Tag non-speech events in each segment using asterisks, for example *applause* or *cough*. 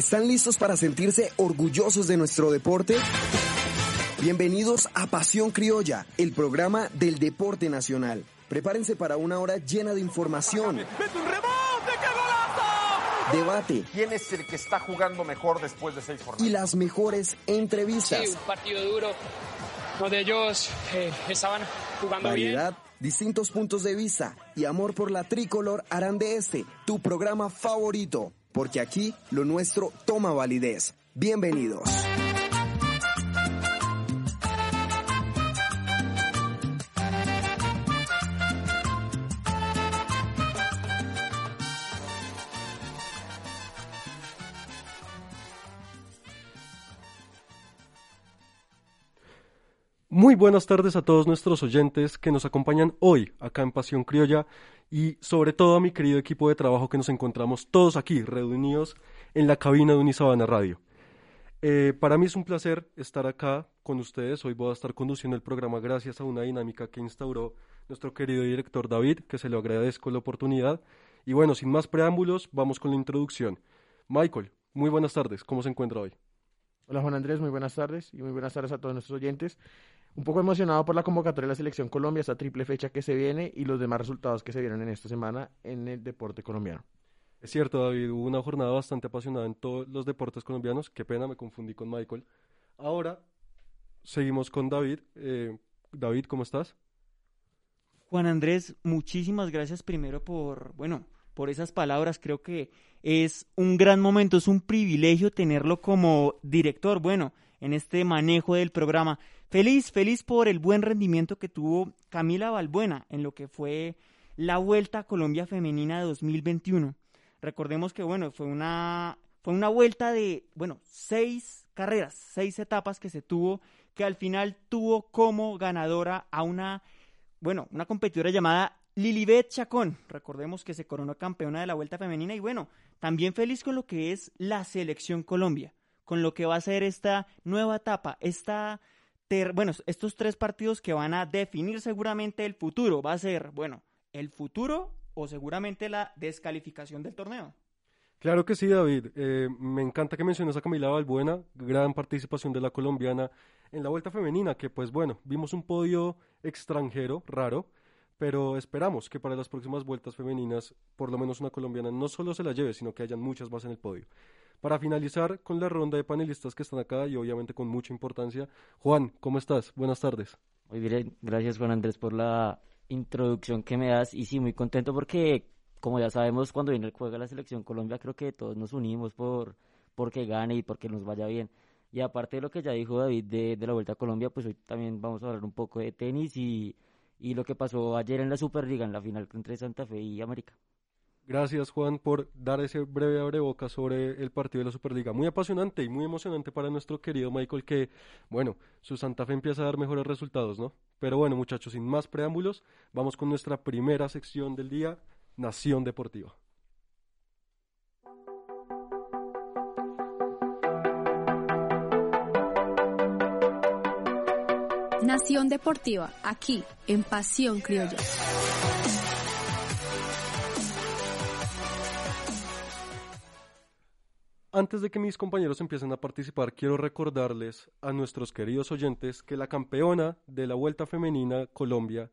¿Están listos para sentirse orgullosos de nuestro deporte? Bienvenidos a Pasión Criolla, el programa del deporte nacional. Prepárense para una hora llena de información, debate ¿Quién es el que está jugando mejor después de seis jornadas? y las mejores entrevistas. Sí, un partido duro donde ellos eh, estaban jugando bien. Distintos puntos de vista y amor por la tricolor harán de este tu programa favorito, porque aquí lo nuestro toma validez. Bienvenidos. Muy buenas tardes a todos nuestros oyentes que nos acompañan hoy acá en Pasión Criolla y sobre todo a mi querido equipo de trabajo que nos encontramos todos aquí reunidos en la cabina de Unisabana Radio. Eh, para mí es un placer estar acá con ustedes. Hoy voy a estar conduciendo el programa gracias a una dinámica que instauró nuestro querido director David, que se lo agradezco la oportunidad. Y bueno, sin más preámbulos, vamos con la introducción. Michael, muy buenas tardes. ¿Cómo se encuentra hoy? Hola Juan Andrés, muy buenas tardes y muy buenas tardes a todos nuestros oyentes. Un poco emocionado por la convocatoria de la Selección Colombia, esta triple fecha que se viene y los demás resultados que se vienen en esta semana en el deporte colombiano. Es cierto, David, hubo una jornada bastante apasionada en todos los deportes colombianos. Qué pena, me confundí con Michael. Ahora seguimos con David. Eh, David, ¿cómo estás? Juan Andrés, muchísimas gracias primero por, bueno, por esas palabras. Creo que es un gran momento, es un privilegio tenerlo como director, bueno, en este manejo del programa. Feliz, feliz por el buen rendimiento que tuvo Camila Balbuena en lo que fue la Vuelta a Colombia Femenina de 2021. Recordemos que, bueno, fue una, fue una vuelta de, bueno, seis carreras, seis etapas que se tuvo, que al final tuvo como ganadora a una, bueno, una competidora llamada Lilibet Chacón. Recordemos que se coronó campeona de la Vuelta Femenina y, bueno, también feliz con lo que es la Selección Colombia, con lo que va a ser esta nueva etapa, esta bueno, estos tres partidos que van a definir seguramente el futuro. Va a ser, bueno, el futuro o seguramente la descalificación del torneo. Claro que sí, David. Eh, me encanta que menciones a Camila Balbuena, gran participación de la colombiana en la vuelta femenina, que pues bueno, vimos un podio extranjero, raro, pero esperamos que para las próximas vueltas femeninas, por lo menos una colombiana no solo se la lleve, sino que hayan muchas más en el podio. Para finalizar con la ronda de panelistas que están acá y obviamente con mucha importancia, Juan, ¿cómo estás? Buenas tardes. Muy bien, gracias Juan Andrés por la introducción que me das y sí, muy contento porque como ya sabemos cuando viene el juego de la selección Colombia creo que todos nos unimos por porque gane y porque nos vaya bien. Y aparte de lo que ya dijo David de, de la Vuelta a Colombia, pues hoy también vamos a hablar un poco de tenis y, y lo que pasó ayer en la Superliga, en la final entre Santa Fe y América. Gracias, Juan, por dar ese breve abreboca sobre el partido de la Superliga. Muy apasionante y muy emocionante para nuestro querido Michael, que, bueno, su Santa Fe empieza a dar mejores resultados, ¿no? Pero bueno, muchachos, sin más preámbulos, vamos con nuestra primera sección del día, Nación Deportiva. Nación Deportiva, aquí en Pasión Criolla. Antes de que mis compañeros empiecen a participar, quiero recordarles a nuestros queridos oyentes que la campeona de la Vuelta Femenina Colombia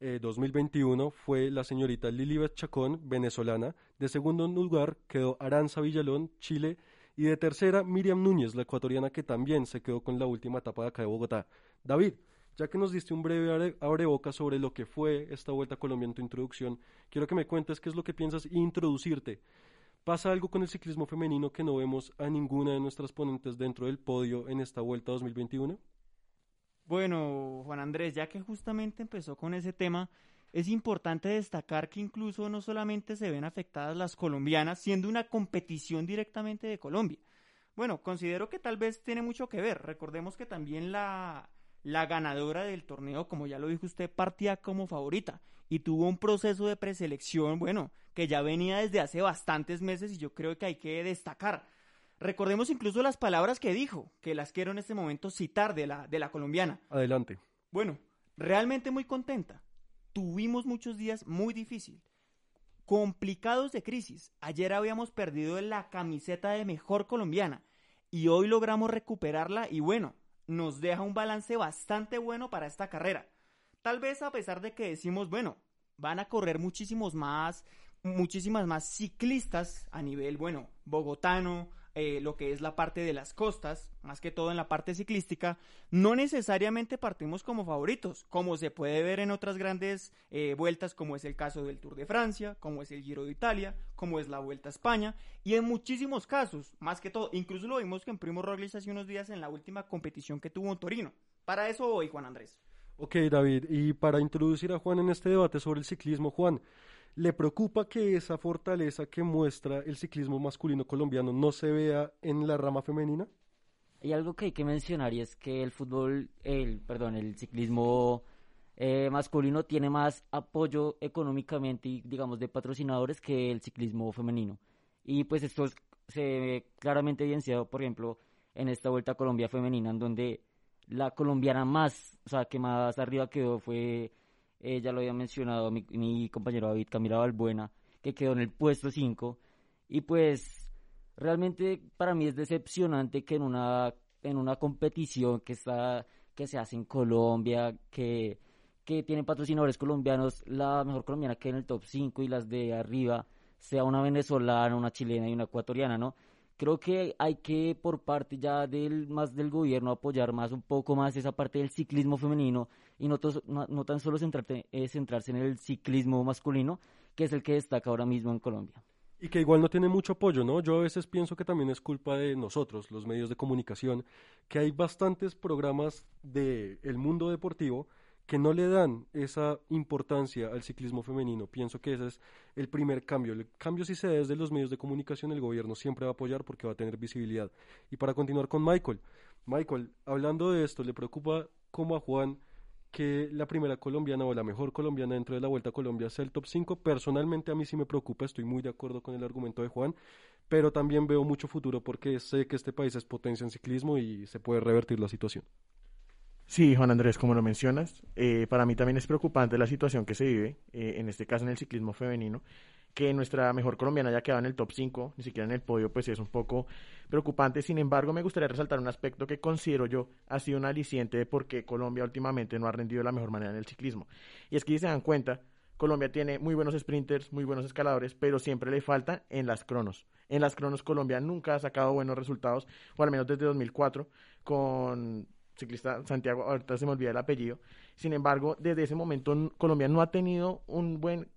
eh, 2021 fue la señorita Lilibet Chacón, venezolana. De segundo lugar quedó Aranza Villalón, Chile. Y de tercera, Miriam Núñez, la ecuatoriana, que también se quedó con la última etapa de acá de Bogotá. David, ya que nos diste un breve abre- abreboca sobre lo que fue esta Vuelta a Colombia en tu introducción, quiero que me cuentes qué es lo que piensas e introducirte. ¿Pasa algo con el ciclismo femenino que no vemos a ninguna de nuestras ponentes dentro del podio en esta Vuelta 2021? Bueno, Juan Andrés, ya que justamente empezó con ese tema, es importante destacar que incluso no solamente se ven afectadas las colombianas, siendo una competición directamente de Colombia. Bueno, considero que tal vez tiene mucho que ver. Recordemos que también la, la ganadora del torneo, como ya lo dijo usted, partía como favorita y tuvo un proceso de preselección, bueno, que ya venía desde hace bastantes meses y yo creo que hay que destacar. Recordemos incluso las palabras que dijo, que las quiero en este momento citar de la, de la colombiana. Adelante. Bueno, realmente muy contenta. Tuvimos muchos días muy difíciles, complicados de crisis. Ayer habíamos perdido la camiseta de mejor colombiana y hoy logramos recuperarla y bueno, nos deja un balance bastante bueno para esta carrera. Tal vez a pesar de que decimos, bueno, van a correr muchísimos más, muchísimas más ciclistas a nivel, bueno, bogotano, eh, lo que es la parte de las costas, más que todo en la parte ciclística, no necesariamente partimos como favoritos, como se puede ver en otras grandes eh, vueltas, como es el caso del Tour de Francia, como es el Giro de Italia, como es la Vuelta a España, y en muchísimos casos, más que todo, incluso lo vimos que en Primo Roglic hace unos días en la última competición que tuvo en Torino. Para eso voy, Juan Andrés. Ok, David, y para introducir a Juan en este debate sobre el ciclismo, Juan, ¿Le preocupa que esa fortaleza que muestra el ciclismo masculino colombiano no se vea en la rama femenina? Hay algo que hay que mencionar y es que el fútbol, el, perdón, el ciclismo eh, masculino tiene más apoyo económicamente y digamos de patrocinadores que el ciclismo femenino. Y pues esto se ve claramente evidenciado, por ejemplo, en esta Vuelta a Colombia femenina, en donde la colombiana más, o sea, que más arriba quedó fue eh, ya lo había mencionado mi, compañero David Camila Balbuena, que quedó en el puesto 5. Y pues realmente para mí es decepcionante que en una, en una competición que, está, que se hace en Colombia, que, que tiene patrocinadores colombianos, la mejor colombiana que en el top 5 y las de arriba sea una venezolana, una chilena y una ecuatoriana, ¿no? creo que hay que por parte ya del más del gobierno apoyar más un poco más esa parte del ciclismo femenino y no, no, tan solo centrarte, eh, centrarse en el ciclismo masculino, que es el que destaca ahora mismo en Colombia. Y que igual no tiene mucho apoyo, ¿no? Yo a veces pienso que también es culpa de nosotros, los medios de comunicación, que hay bastantes programas del el mundo deportivo que no le dan esa importancia al ciclismo femenino. Pienso que ese es el primer cambio. El cambio si se da desde los medios de comunicación, el gobierno siempre va a apoyar porque va a tener visibilidad. Y para continuar con Michael, Michael, hablando de esto, ¿le preocupa cómo a Juan que la primera colombiana o la mejor colombiana dentro de la Vuelta a Colombia sea el top 5? Personalmente a mí sí me preocupa, estoy muy de acuerdo con el argumento de Juan, pero también veo mucho futuro porque sé que este país es potencia en ciclismo y se puede revertir la situación. Sí, Juan Andrés, como lo mencionas, eh, para mí también es preocupante la situación que se vive, eh, en este caso en el ciclismo femenino, que nuestra mejor colombiana haya quedado en el top 5, ni siquiera en el podio, pues es un poco preocupante. Sin embargo, me gustaría resaltar un aspecto que considero yo ha sido un aliciente de por qué Colombia últimamente no ha rendido de la mejor manera en el ciclismo. Y es que si se dan cuenta, Colombia tiene muy buenos sprinters, muy buenos escaladores, pero siempre le falta en las cronos. En las cronos Colombia nunca ha sacado buenos resultados, o al menos desde 2004, con ciclista Santiago, ahorita se me olvida el apellido. Sin embargo, desde ese momento Colombia no ha tenido un buen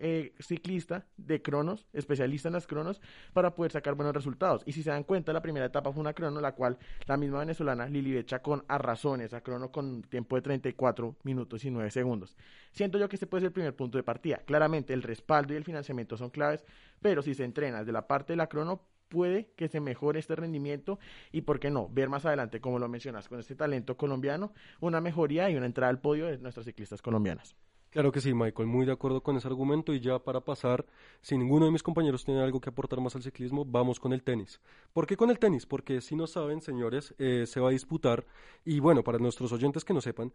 eh, ciclista de cronos, especialista en las cronos, para poder sacar buenos resultados. Y si se dan cuenta, la primera etapa fue una crono, la cual la misma venezolana Lili Chacón arrasó en esa crono con tiempo de 34 minutos y 9 segundos. Siento yo que este puede ser el primer punto de partida. Claramente el respaldo y el financiamiento son claves, pero si se entrena desde la parte de la crono, puede que se mejore este rendimiento y, ¿por qué no?, ver más adelante, como lo mencionas, con este talento colombiano, una mejoría y una entrada al podio de nuestras ciclistas colombianas. Claro que sí, Michael, muy de acuerdo con ese argumento y ya para pasar, si ninguno de mis compañeros tiene algo que aportar más al ciclismo, vamos con el tenis. ¿Por qué con el tenis? Porque si no saben, señores, eh, se va a disputar y bueno, para nuestros oyentes que no sepan,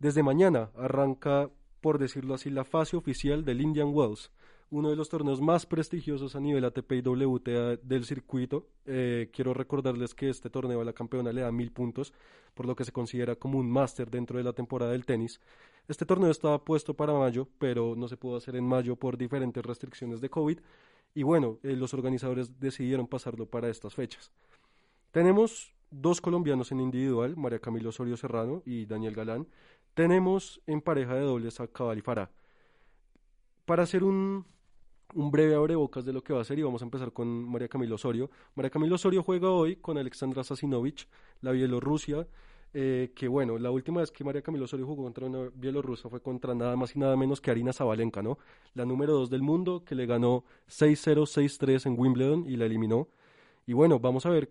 desde mañana arranca, por decirlo así, la fase oficial del Indian Wells uno de los torneos más prestigiosos a nivel ATP y WTA del circuito. Eh, quiero recordarles que este torneo a la campeona le da mil puntos, por lo que se considera como un máster dentro de la temporada del tenis. Este torneo estaba puesto para mayo, pero no se pudo hacer en mayo por diferentes restricciones de COVID. Y bueno, eh, los organizadores decidieron pasarlo para estas fechas. Tenemos dos colombianos en individual, María Camilo Osorio Serrano y Daniel Galán. Tenemos en pareja de dobles a Cabal y Farah. Para hacer un, un breve abrebocas de lo que va a ser y vamos a empezar con María Camilo Osorio. María Camilo Osorio juega hoy con Alexandra Sasinovich, la Bielorrusia. eh, que bueno, la última vez que María Camilo Osorio jugó contra una bielorrusa fue contra nada más y nada menos que Arina Zabalenka, ¿no? La número dos del mundo, que le ganó 6-0, 6-3 en Wimbledon y la eliminó. Y bueno, vamos a ver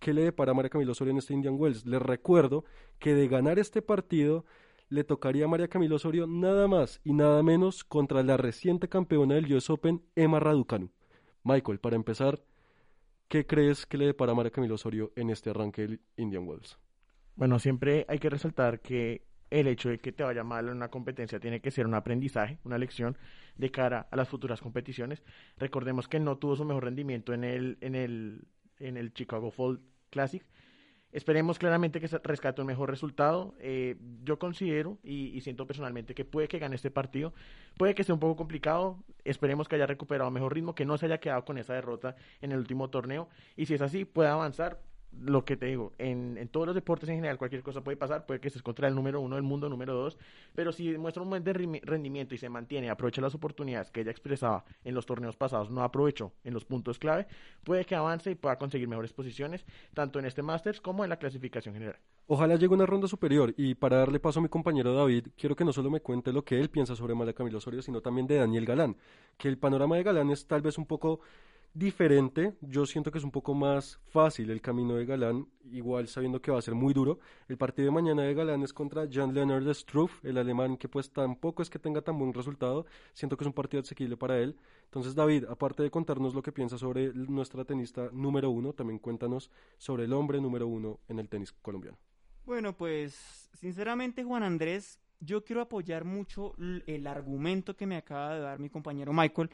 qué le depara a María Camilo Osorio en este Indian Wells. Les recuerdo que de ganar este partido le tocaría a María Camilo Osorio nada más y nada menos contra la reciente campeona del US Open, Emma Raducanu. Michael, para empezar, ¿qué crees que le depara a María Camilo Osorio en este arranque del Indian Wells? Bueno, siempre hay que resaltar que el hecho de que te vaya mal en una competencia tiene que ser un aprendizaje, una lección de cara a las futuras competiciones. Recordemos que no tuvo su mejor rendimiento en el, en el, en el Chicago Fall Classic. Esperemos claramente que rescate un mejor resultado. Eh, yo considero y, y, siento personalmente que puede que gane este partido. Puede que sea un poco complicado. Esperemos que haya recuperado mejor ritmo, que no se haya quedado con esa derrota en el último torneo. Y si es así, pueda avanzar lo que te digo, en, en, todos los deportes en general cualquier cosa puede pasar, puede que estés contra el número uno del mundo, número dos, pero si muestra un buen rendimiento y se mantiene, aprovecha las oportunidades que ella expresaba en los torneos pasados, no aprovechó en los puntos clave, puede que avance y pueda conseguir mejores posiciones, tanto en este Masters como en la clasificación general. Ojalá llegue una ronda superior y para darle paso a mi compañero David, quiero que no solo me cuente lo que él piensa sobre María Camilo Osorio, sino también de Daniel Galán, que el panorama de Galán es tal vez un poco diferente. Yo siento que es un poco más fácil el camino de Galán, igual sabiendo que va a ser muy duro. El partido de mañana de Galán es contra Jan Leonard Struff, el alemán que pues tampoco es que tenga tan buen resultado. Siento que es un partido asequible para él. Entonces, David, aparte de contarnos lo que piensa sobre nuestra tenista número uno, también cuéntanos sobre el hombre número uno en el tenis colombiano. Bueno, pues sinceramente, Juan Andrés, yo quiero apoyar mucho el argumento que me acaba de dar mi compañero Michael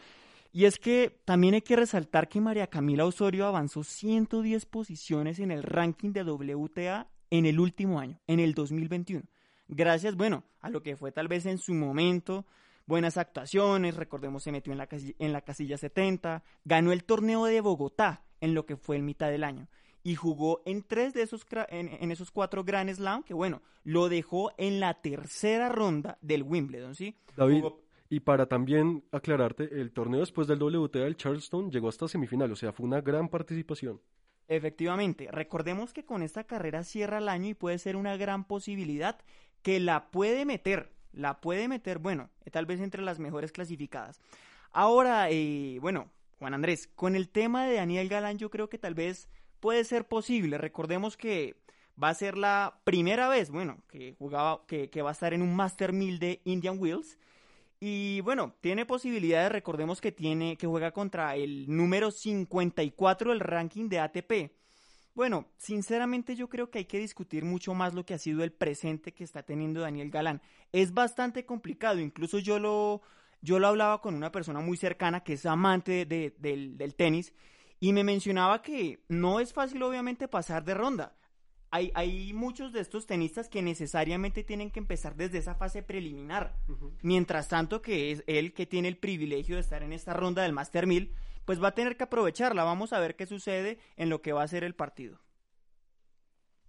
y es que también hay que resaltar que María Camila Osorio avanzó 110 posiciones en el ranking de WTA en el último año, en el 2021. Gracias, bueno, a lo que fue tal vez en su momento, buenas actuaciones, recordemos se metió en la, casilla, en la casilla 70, ganó el torneo de Bogotá en lo que fue el mitad del año y jugó en tres de esos en, esos cuatro Grand Slam que bueno lo dejó en la tercera ronda del Wimbledon sí David y para también aclararte, el torneo después del WTA del Charleston llegó hasta semifinal, o sea, fue una gran participación. Efectivamente, recordemos que con esta carrera cierra el año y puede ser una gran posibilidad que la puede meter, la puede meter, bueno, tal vez entre las mejores clasificadas. Ahora, eh, bueno, Juan Andrés, con el tema de Daniel Galán yo creo que tal vez puede ser posible. Recordemos que va a ser la primera vez, bueno, que jugaba, que, que va a estar en un Master 1000 de Indian Wheels y bueno, tiene posibilidades, recordemos que tiene que juega contra el número 54 del ranking de ATP. Bueno, sinceramente yo creo que hay que discutir mucho más lo que ha sido el presente que está teniendo Daniel Galán. Es bastante complicado, incluso yo lo, yo lo hablaba con una persona muy cercana que es amante del, del tenis y me mencionaba que no es fácil obviamente pasar de ronda hay, hay muchos de estos tenistas que necesariamente tienen que empezar desde esa fase preliminar. Mientras tanto que es él que tiene el privilegio de estar en esta ronda del Master 1000, pues va a tener que aprovecharla. Vamos a ver qué sucede en lo que va a ser el partido.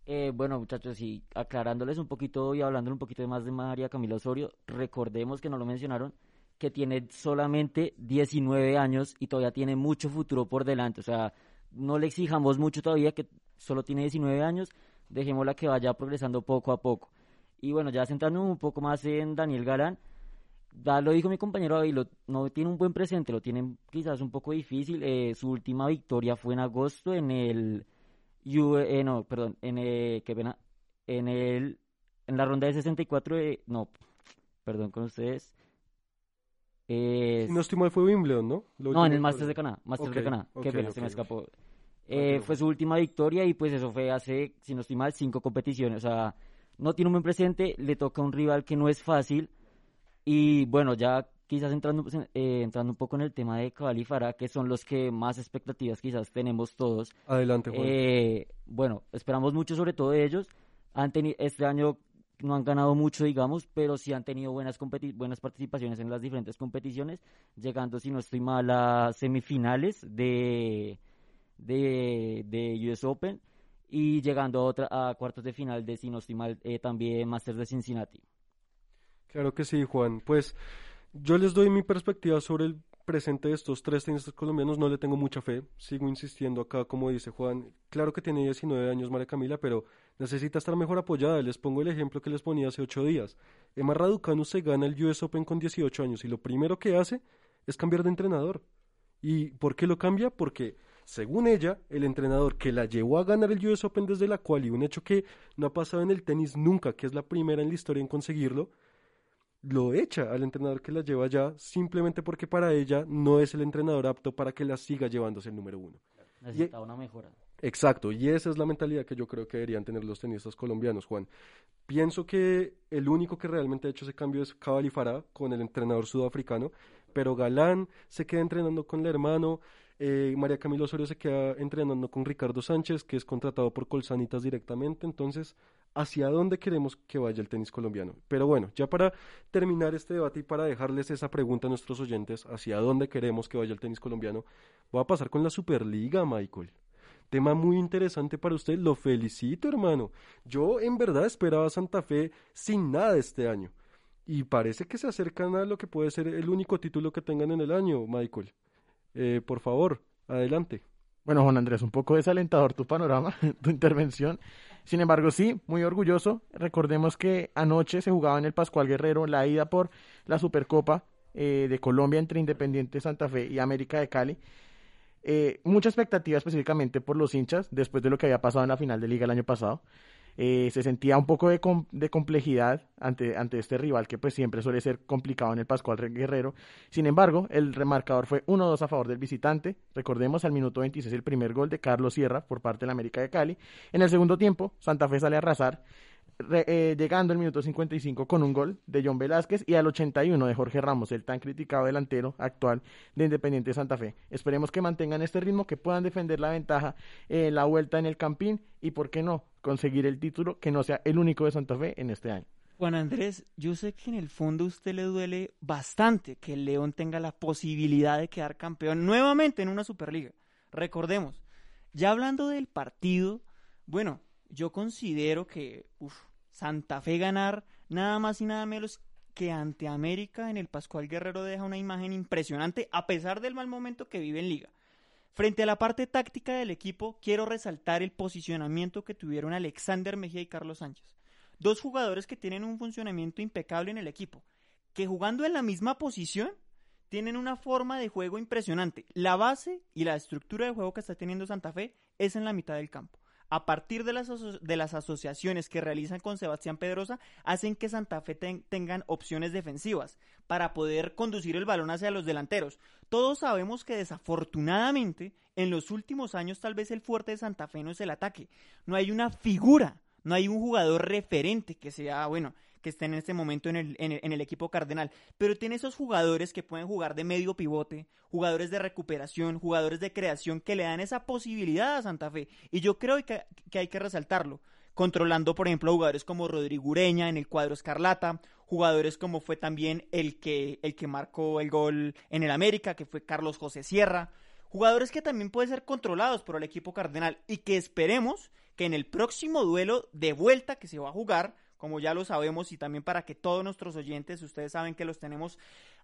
Eh, bueno, muchachos, y aclarándoles un poquito y hablando un poquito más de María Camila Osorio, recordemos que no lo mencionaron, que tiene solamente 19 años y todavía tiene mucho futuro por delante. O sea, no le exijamos mucho todavía, que solo tiene 19 años, dejémosla que vaya progresando poco a poco. Y bueno, ya centrándonos un poco más en Daniel Galán, ya lo dijo mi compañero David, no tiene un buen presente, lo tiene quizás un poco difícil. Eh, su última victoria fue en agosto en el... Eh, no, perdón, en el, qué pena, en el, en la ronda de 64, de, no, perdón con ustedes. Eh, no estoy mal, fue Wimbledon, ¿no? no, en el Masters de Canadá, Masters de Canadá, qué pena, se me escapó. Eh, fue su última victoria y pues eso fue hace, si no estoy mal, cinco competiciones. O sea, no tiene un buen presente, le toca un rival que no es fácil. Y bueno, ya quizás entrando, pues, eh, entrando un poco en el tema de Cabal y Farah, que son los que más expectativas quizás tenemos todos. Adelante, Juan. Eh, bueno, esperamos mucho sobre todo de ellos. Han este año no han ganado mucho, digamos, pero sí han tenido buenas, buenas participaciones en las diferentes competiciones, llegando, si no estoy mal, a semifinales de de, de US Open y llegando a, otra, a cuartos de final de, si no eh, también Masters de Cincinnati. Claro que sí, Juan. Pues yo les doy mi perspectiva sobre el presente de estos tres tenistas colombianos no le tengo mucha fe. Sigo insistiendo acá, como dice Juan. Claro que tiene 19 años María Camila, pero necesita estar mejor apoyada. Les pongo el ejemplo que les ponía hace ocho días. Emma Raducanu se gana el US Open con 18 años y lo primero que hace es cambiar de entrenador. ¿Y por qué lo cambia? Porque, según ella, el entrenador que la llevó a ganar el US Open desde la cual, y un hecho que no ha pasado en el tenis nunca, que es la primera en la historia en conseguirlo, lo echa al entrenador que la lleva allá simplemente porque para ella no es el entrenador apto para que la siga llevándose el número uno. Necesita una mejora. Exacto, y esa es la mentalidad que yo creo que deberían tener los tenistas colombianos, Juan. Pienso que el único que realmente ha hecho ese cambio es Cabal con el entrenador sudafricano, pero Galán se queda entrenando con el hermano, eh, María Camilo Osorio se queda entrenando con Ricardo Sánchez, que es contratado por Colsanitas directamente, entonces, ¿hacia dónde queremos que vaya el tenis colombiano? Pero bueno, ya para terminar este debate y para dejarles esa pregunta a nuestros oyentes, ¿hacia dónde queremos que vaya el tenis colombiano? Voy a pasar con la Superliga, Michael. Tema muy interesante para usted, lo felicito hermano. Yo en verdad esperaba Santa Fe sin nada este año. Y parece que se acercan a lo que puede ser el único título que tengan en el año, Michael. Eh, por favor, adelante. Bueno, Juan Andrés, un poco desalentador tu panorama, *laughs* tu intervención. Sin embargo, sí, muy orgulloso. Recordemos que anoche se jugaba en el Pascual Guerrero la ida por la Supercopa eh, de Colombia entre Independiente Santa Fe y América de Cali. Eh, mucha expectativa específicamente por los hinchas después de lo que había pasado en la final de liga el año pasado. Eh, se sentía un poco de, complejidad ante, ante este rival que pues siempre suele ser complicado en el Pascual Guerrero. Sin embargo, el remarcador fue 1-2 a favor del visitante. Recordemos al minuto 26 el primer gol de Carlos Sierra por parte de la América de Cali. En el segundo tiempo, Santa Fe sale a arrasar eh, llegando al minuto 55 con un gol de John Velázquez y al 81 de Jorge Ramos, el tan criticado delantero actual de Independiente Santa Fe. Esperemos que mantengan este ritmo, que puedan defender la ventaja en la vuelta en el Campín y, ¿por qué no?, conseguir el título que no sea el único de Santa Fe en este año. Juan Andrés, yo sé que en el fondo a usted le duele bastante que el León tenga la posibilidad de quedar campeón nuevamente en una Superliga. Recordemos, ya hablando del partido, bueno, yo considero que Santa Fe ganar nada más y nada menos que ante América en el Pascual Guerrero deja una imagen impresionante a pesar del mal momento que vive en liga. Frente a la parte táctica del equipo, quiero resaltar el posicionamiento que tuvieron Alexander Mejía y Carlos Sánchez. Dos jugadores que tienen un funcionamiento impecable en el equipo, que jugando en la misma posición tienen una forma de juego impresionante. La base y la estructura de juego que está teniendo Santa Fe es en la mitad del campo a partir de las, de las asociaciones que realizan con Sebastián Pedrosa, hacen que Santa Fe tengan opciones defensivas para poder conducir el balón hacia los delanteros. Todos sabemos que desafortunadamente en los últimos años tal vez el fuerte de Santa Fe no es el ataque. No hay una figura, no hay un jugador referente que sea, bueno, que estén en este momento en el, en el, equipo cardenal. Pero tiene esos jugadores que pueden jugar de medio pivote, jugadores de recuperación, jugadores de creación que le dan esa posibilidad a Santa Fe. Y yo creo que, que hay que resaltarlo controlando, por ejemplo, jugadores como Rodrigo Ureña en el cuadro Escarlata, jugadores como fue también el que, el que marcó el gol en el América, que fue Carlos José Sierra, jugadores que también pueden ser controlados por el equipo cardenal y que esperemos que en el próximo duelo de vuelta que se va a jugar como ya lo sabemos, y también para que todos nuestros oyentes, ustedes saben que los tenemos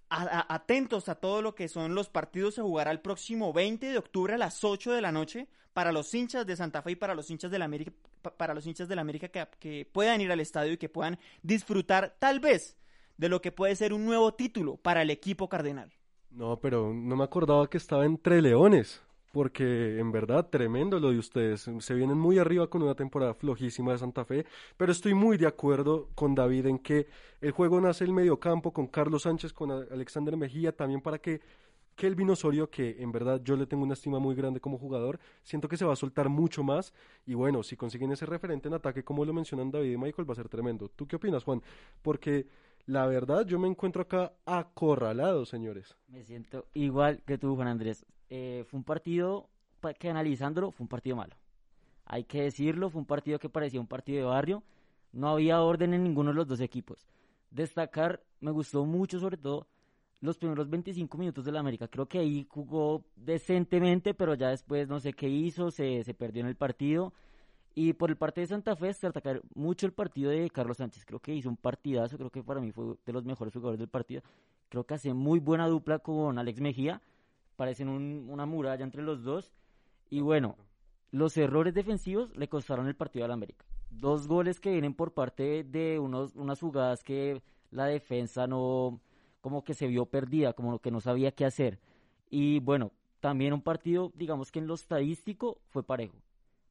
atentos a todo lo que son los partidos, se jugará el próximo 20 de octubre a las 8 de la noche para los hinchas de Santa Fe y para los hinchas de la América, para los hinchas de América que, que puedan ir al estadio y que puedan disfrutar tal vez de lo que puede ser un nuevo título para el equipo cardenal. No, pero no me acordaba que estaba entre leones porque en verdad tremendo lo de ustedes. Se vienen muy arriba con una temporada flojísima de Santa Fe, pero estoy muy de acuerdo con David en que el juego nace el mediocampo con Carlos Sánchez, con Alexander Mejía, también para que Kelvin Osorio, que en verdad yo le tengo una estima muy grande como jugador, siento que se va a soltar mucho más y bueno, si consiguen ese referente en ataque como lo mencionan David y Michael va a ser tremendo. ¿Tú qué opinas, Juan? Porque la verdad yo me encuentro acá acorralado, señores. Me siento igual que tú, Juan Andrés. Eh, fue un partido que analizándolo fue un partido malo. Hay que decirlo, fue un partido que parecía un partido de barrio. No había orden en ninguno de los dos equipos. Destacar, me gustó mucho sobre todo los primeros 25 minutos de la América. Creo que ahí jugó decentemente, pero ya después no sé qué hizo, se, se perdió en el partido. Y por el parte de Santa Fe, destacar mucho el partido de Carlos Sánchez. Creo que hizo un partidazo, creo que para mí fue de los mejores jugadores del partido. creo que hace muy buena dupla con Alex Mejía, parecen una muralla entre los dos. Y bueno, los errores defensivos le costaron el partido al América. Dos goles que vienen por parte de unos, unas jugadas que la defensa no, como que se vio perdida, como que no sabía qué hacer. Y bueno, también un partido, digamos que en lo estadístico fue parejo.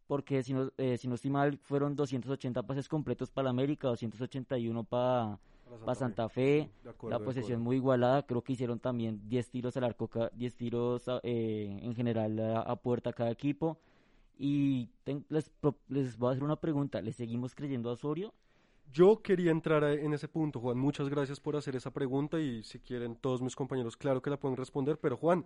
Porque si no, eh, si no estoy mal, fueron 280 pases completos para la América, 281 para para Santa, Fe, la posesión muy igualada, creo que hicieron también 10 tiros al arco, 10 tiros eh, en general a, puerta cada equipo. Y les, les voy a hacer una pregunta, ¿le seguimos creyendo a Osorio? Yo quería entrar en ese punto, Juan. Muchas gracias por hacer esa pregunta y si quieren todos mis compañeros, claro que la pueden responder. Pero Juan,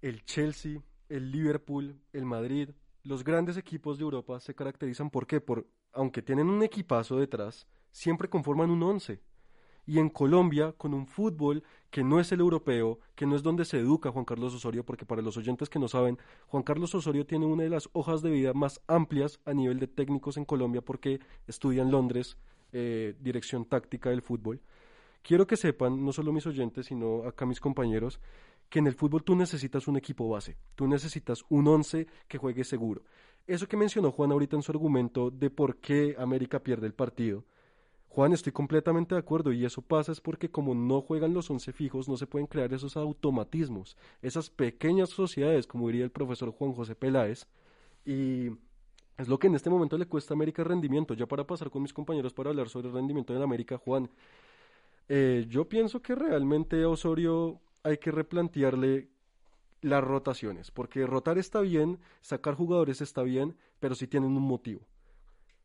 el Chelsea, el Liverpool, el Madrid, los grandes equipos de Europa se caracterizan por qué? Por, aunque tienen un equipazo detrás, siempre conforman un once. Y en Colombia, con un fútbol que no es el europeo, que no es donde se educa Juan Carlos Osorio, porque para los oyentes que no saben, Juan Carlos Osorio tiene una de las hojas de vida más amplias a nivel de técnicos en Colombia porque estudia en Londres eh, dirección táctica del fútbol. Quiero que sepan, no solo mis oyentes, sino acá mis compañeros, que en el fútbol tú necesitas un equipo base, tú necesitas un once que juegue seguro. Eso que mencionó Juan ahorita en su argumento de por qué América pierde el partido, Juan, estoy completamente de acuerdo y eso pasa es porque como no juegan los once fijos no se pueden crear esos automatismos, esas pequeñas sociedades, como diría el profesor Juan José Peláez, y es lo que en este momento le cuesta a América rendimiento. Ya para pasar con mis compañeros para hablar sobre el rendimiento de América, Juan, eh, yo pienso que realmente a Osorio hay que replantearle las rotaciones, porque rotar está bien, sacar jugadores está bien, pero si tienen un motivo.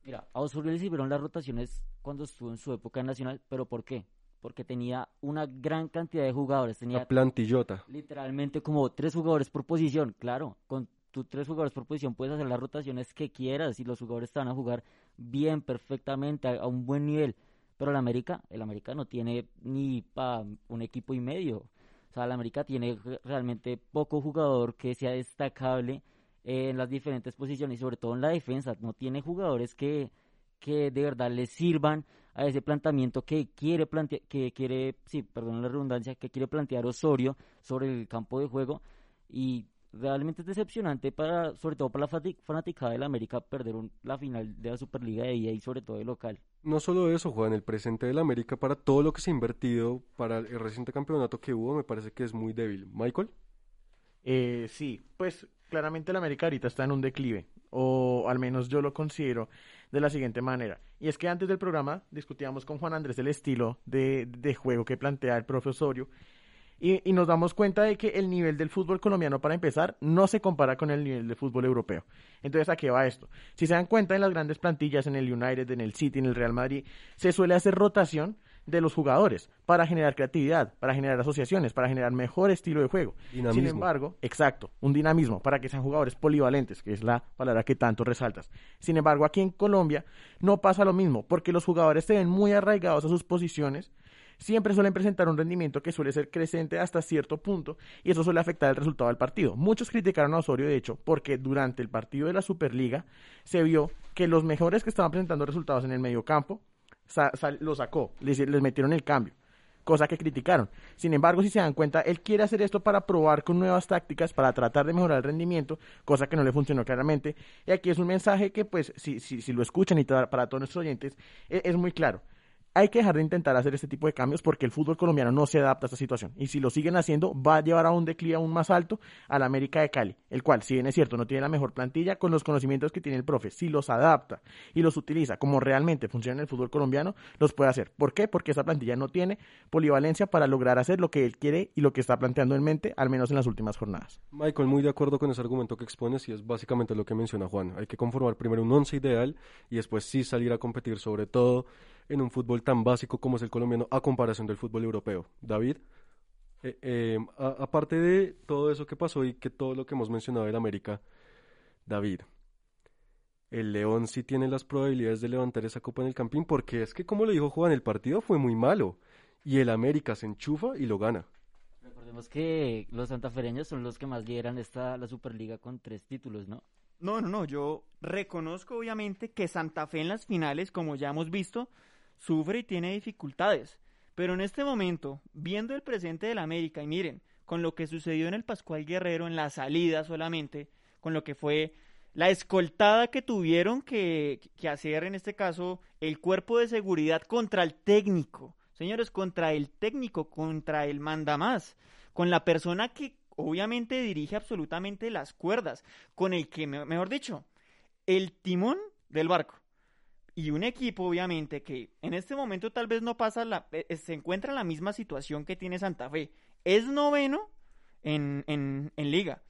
Mira, a Osorio le sirvieron las rotaciones cuando estuvo en su época nacional, pero ¿por qué? Porque tenía una gran cantidad de jugadores. Tenía plantillota. Literalmente como tres jugadores por posición. Claro, con tus tres jugadores por posición puedes hacer las rotaciones que quieras y los jugadores te van a jugar bien, perfectamente, a, un buen nivel. Pero el América, el América no tiene ni para un equipo y medio. O sea, el América tiene realmente poco jugador que sea destacable en las diferentes posiciones y sobre todo en la defensa. No tiene jugadores que, que de verdad le sirvan a ese planteamiento que quiere plantear, que quiere, sí, perdón la redundancia, que quiere plantear Osorio sobre el campo de juego y realmente es decepcionante para, sobre todo para la fanaticada del América perder la final de la Superliga de y sobre todo de local. No solo eso, Juan, el presente del América para todo lo que se ha invertido para el reciente campeonato que hubo me parece que es muy débil. Michael? Eh, sí, pues claramente el América ahorita está en un declive, o al menos yo lo considero de la siguiente manera. Y es que antes del programa discutíamos con Juan Andrés el estilo de, juego que plantea el profesorio y, nos damos cuenta de que el nivel del fútbol colombiano, para empezar, no se compara con el nivel del fútbol europeo. Entonces, ¿a qué va esto? Si se dan cuenta en las grandes plantillas, en el United, en el City, en el Real Madrid, se suele hacer rotación de los jugadores para generar creatividad, para generar asociaciones, para generar mejor estilo de juego. Sin embargo, exacto, un dinamismo para que sean jugadores polivalentes, que es la palabra que tanto resaltas. Sin embargo, aquí en Colombia no pasa lo mismo, porque los jugadores se ven muy arraigados a sus posiciones, siempre suelen presentar un rendimiento que suele ser creciente hasta cierto punto y eso suele afectar el resultado del partido. Muchos criticaron a Osorio, de hecho, porque durante el partido de la Superliga se vio que los mejores que estaban presentando resultados en el medio campo lo sacó, les, les metieron el cambio cosa que criticaron. Sin embargo, si se dan cuenta, él quiere hacer esto para probar con nuevas tácticas, para tratar de mejorar el rendimiento, cosa que no le funcionó claramente. Y aquí es un mensaje que, pues, si, si, si lo escuchan y para todos nuestros oyentes, e, es muy claro hay que dejar de intentar hacer este tipo de cambios porque el fútbol colombiano no se adapta a esta situación. Y si lo siguen haciendo, va a llevar a un declive aún más alto a la América de Cali, el cual, si bien es cierto, no tiene la mejor plantilla, con los conocimientos que tiene el profe, si los adapta y los utiliza como realmente funciona el fútbol colombiano, los puede hacer. ¿Por qué? Porque esa plantilla no tiene polivalencia para lograr hacer lo que él quiere y lo que está planteando en mente, al menos en las últimas jornadas. Michael, muy de acuerdo con ese argumento que expones y es básicamente lo que menciona Juan. Hay que conformar primero un once ideal y después sí salir a competir sobre todo en un fútbol tan básico como es el colombiano a comparación del fútbol europeo. David, eh, eh, aparte de todo eso que pasó y que todo lo que hemos mencionado del América, David, el León sí tiene las probabilidades de levantar esa copa en el Campín, porque es que, como le dijo Juan, el partido fue muy malo y el América se enchufa y lo gana. Recordemos que los santafereños son los que más lideran esta, la Superliga con tres títulos, ¿no? No, no, no, yo reconozco obviamente que Santa Fe en las finales, como ya hemos visto, sufre y tiene dificultades. Pero en este momento, viendo el presente del América, y miren, con lo que sucedió en el Pascual Guerrero, en la salida solamente, con lo que fue la escoltada que tuvieron que, que hacer, en este caso, el cuerpo de seguridad contra el técnico. Señores, contra el técnico, contra el mandamás, con la persona que obviamente dirige absolutamente las cuerdas, con el que, mejor dicho, el timón del barco. Y un equipo, obviamente, que en este momento tal vez no pasa la. Eh, se encuentra en la misma situación que tiene Santa Fe. Es noveno en, en, en liga.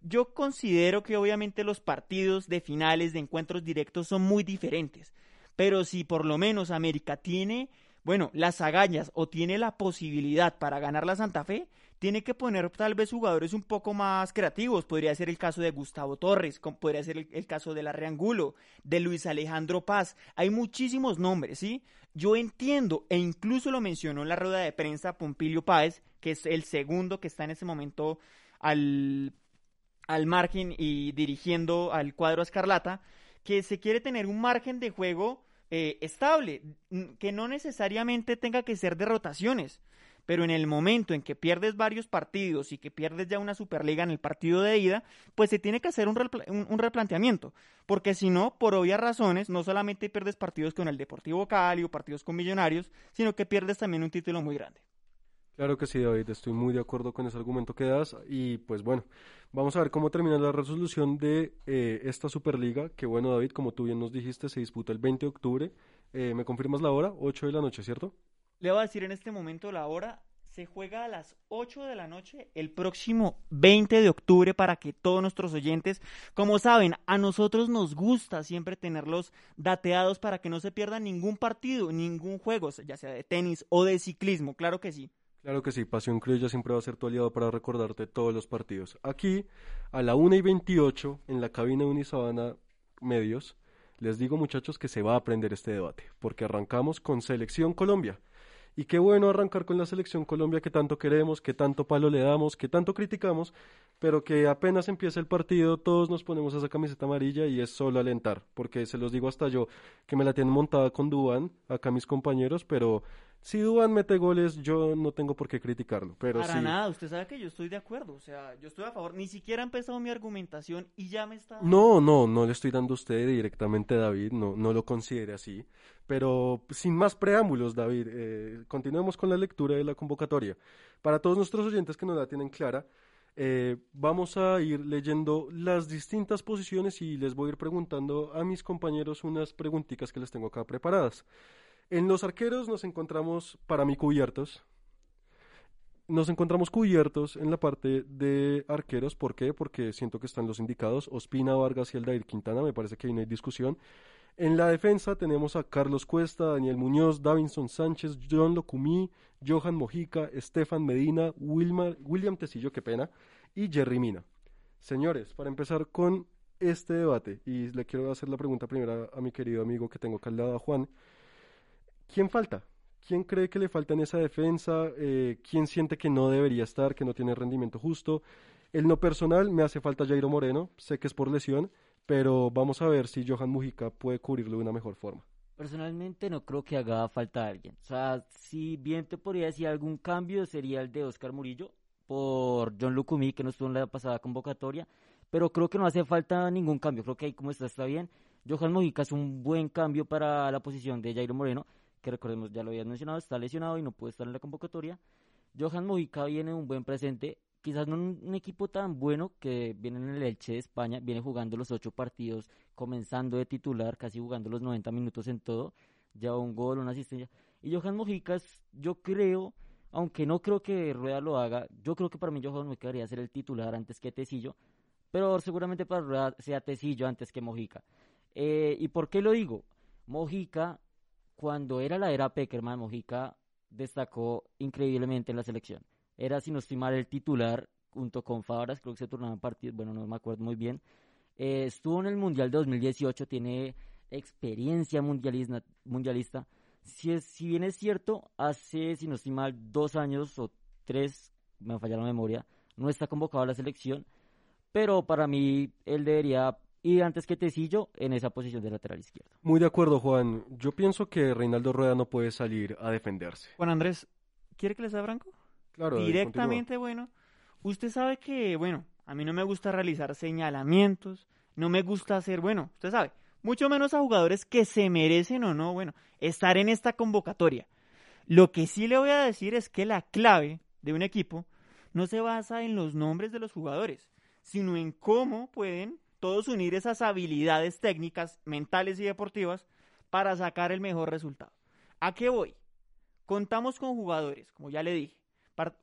Yo considero que obviamente los partidos de finales, de encuentros directos, son muy diferentes. Pero si por lo menos América tiene, bueno, las agallas o tiene la posibilidad para ganar la Santa Fe, tiene que poner tal vez jugadores un poco más creativos. Podría ser el caso de Gustavo Torres, podría ser el, caso de la Reangulo, de Luis Alejandro Paz. Hay muchísimos nombres, ¿sí? Yo entiendo, e incluso lo mencionó en la rueda de prensa Pompilio Páez, que es el segundo que está en ese momento al, al margen y dirigiendo al cuadro escarlata, que se quiere tener un margen de juego eh, estable, que no necesariamente tenga que ser de rotaciones pero en el momento en que pierdes varios partidos y que pierdes ya una Superliga en el partido de ida, pues se tiene que hacer un, replanteamiento, porque si no, por obvias razones, no solamente pierdes partidos con el Deportivo Cali o partidos con Millonarios, sino que pierdes también un título muy grande. Claro que sí, David, estoy muy de acuerdo con ese argumento que das y pues bueno, vamos a ver cómo termina la resolución de eh, esta Superliga, que bueno, David, como tú bien nos dijiste, se disputa el 20 de octubre. Eh, ¿Me confirmas la hora? 8 de la noche, ¿cierto? Le voy a decir en este momento la hora. Se juega a las 8 de la noche el próximo 20 de octubre para que todos nuestros oyentes, como saben, a nosotros nos gusta siempre tenerlos dateados para que no se pierda ningún partido, ningún juego, ya sea de tenis o de ciclismo, claro que sí. Claro que sí, Pasión Criolla siempre va a ser tu aliado para recordarte todos los partidos. Aquí, a la 1 y 28, en la cabina de Unisabana Medios, les digo muchachos que se va a aprender este debate, porque arrancamos con Selección Colombia. Y qué bueno arrancar con la selección Colombia que tanto queremos, que tanto palo le damos, que tanto criticamos, pero que apenas empieza el partido todos nos ponemos esa camiseta amarilla y es solo alentar, porque se los digo hasta yo que me la tienen montada con Duban, acá mis compañeros, pero si Duban mete goles, yo no tengo por qué criticarlo. Pero Para nada, usted sabe que yo estoy de acuerdo. O sea, yo estoy a favor. Ni siquiera ha empezado mi argumentación y ya me está. No, no, no le estoy dando a usted directamente, David. No, no lo considere así. Pero sin más preámbulos, David, eh, continuemos con la lectura de la convocatoria. Para todos nuestros oyentes que no la tienen clara, eh, vamos a ir leyendo las distintas posiciones y les voy a ir preguntando a mis compañeros unas preguntitas que les tengo acá preparadas. En los arqueros nos encontramos, para mí, cubiertos. Nos encontramos cubiertos en la parte de arqueros. ¿Por qué? Porque siento que están los indicados. Ospina, Vargas y Aldair Quintana. Me parece que ahí no hay discusión. En la defensa tenemos a Carlos Cuesta, Daniel Muñoz, Davinson Sánchez, John Locumí, Johan Mojica, Estefan Medina, William Tecillo, qué pena, y Jerry Mina. Señores, para empezar con este debate, y le quiero hacer la pregunta primero a, mi querido amigo que tengo acá al lado, Juan. ¿quién falta? ¿Quién cree que le falta en esa defensa? Eh, ¿Quién siente que no debería estar, que no tiene rendimiento justo? El no personal me hace falta Jairo Moreno, sé que es por lesión, pero vamos a ver si Johan Mujica puede cubrirlo de una mejor forma. Personalmente no creo que haga falta alguien. O sea, si bien te podría decir algún cambio sería el de Oscar Murillo por John Lucumí, que no estuvo en la pasada convocatoria, pero creo que no hace falta ningún cambio. Creo que ahí como está está bien. Johan Mujica es un buen cambio para la posición de Jairo Moreno que recordemos, ya lo habías mencionado, está lesionado y no puede estar en la convocatoria. Johan Mojica viene en un buen presente, quizás no un, equipo tan bueno que viene en el Elche de España, viene jugando los ocho partidos, comenzando de titular, casi jugando los 90 minutos en todo, ya un gol, una asistencia. Y Johan Mojica, yo creo, aunque no creo que Rueda lo haga, yo creo que para mí Johan Mojica debería ser el titular antes que Tecillo, pero seguramente para Rueda sea Tecillo antes que Mojica. Eh, ¿Y por qué lo digo? Mojica cuando era la era Peckerman, Mojica destacó increíblemente en la selección. Era, sin no estimar, el titular junto con Fabras, creo que se turnaban partidos, bueno, no me acuerdo muy bien. Eh, estuvo en el Mundial de 2018, tiene experiencia mundialista. mundialista. Si, es, si bien es cierto, hace, si no estoy mal, dos años o tres, me falla la memoria, no está convocado a la selección, pero para mí él debería y antes que Tecillo en esa posición de lateral izquierdo. Muy de acuerdo, Juan. Yo pienso que Reinaldo Rueda no puede salir a defenderse. Juan Andrés, ¿quiere que les sea franco? Directamente, bueno, usted sabe que, bueno, a mí no me gusta realizar señalamientos, no me gusta hacer, bueno, usted sabe, mucho menos a jugadores que se merecen o no, bueno, estar en esta convocatoria. Lo que sí le voy a decir es que la clave de un equipo no se basa en los nombres de los jugadores, sino en cómo pueden todos unir esas habilidades técnicas, mentales y deportivas para sacar el mejor resultado. ¿A qué voy? Contamos con jugadores, como ya le dije,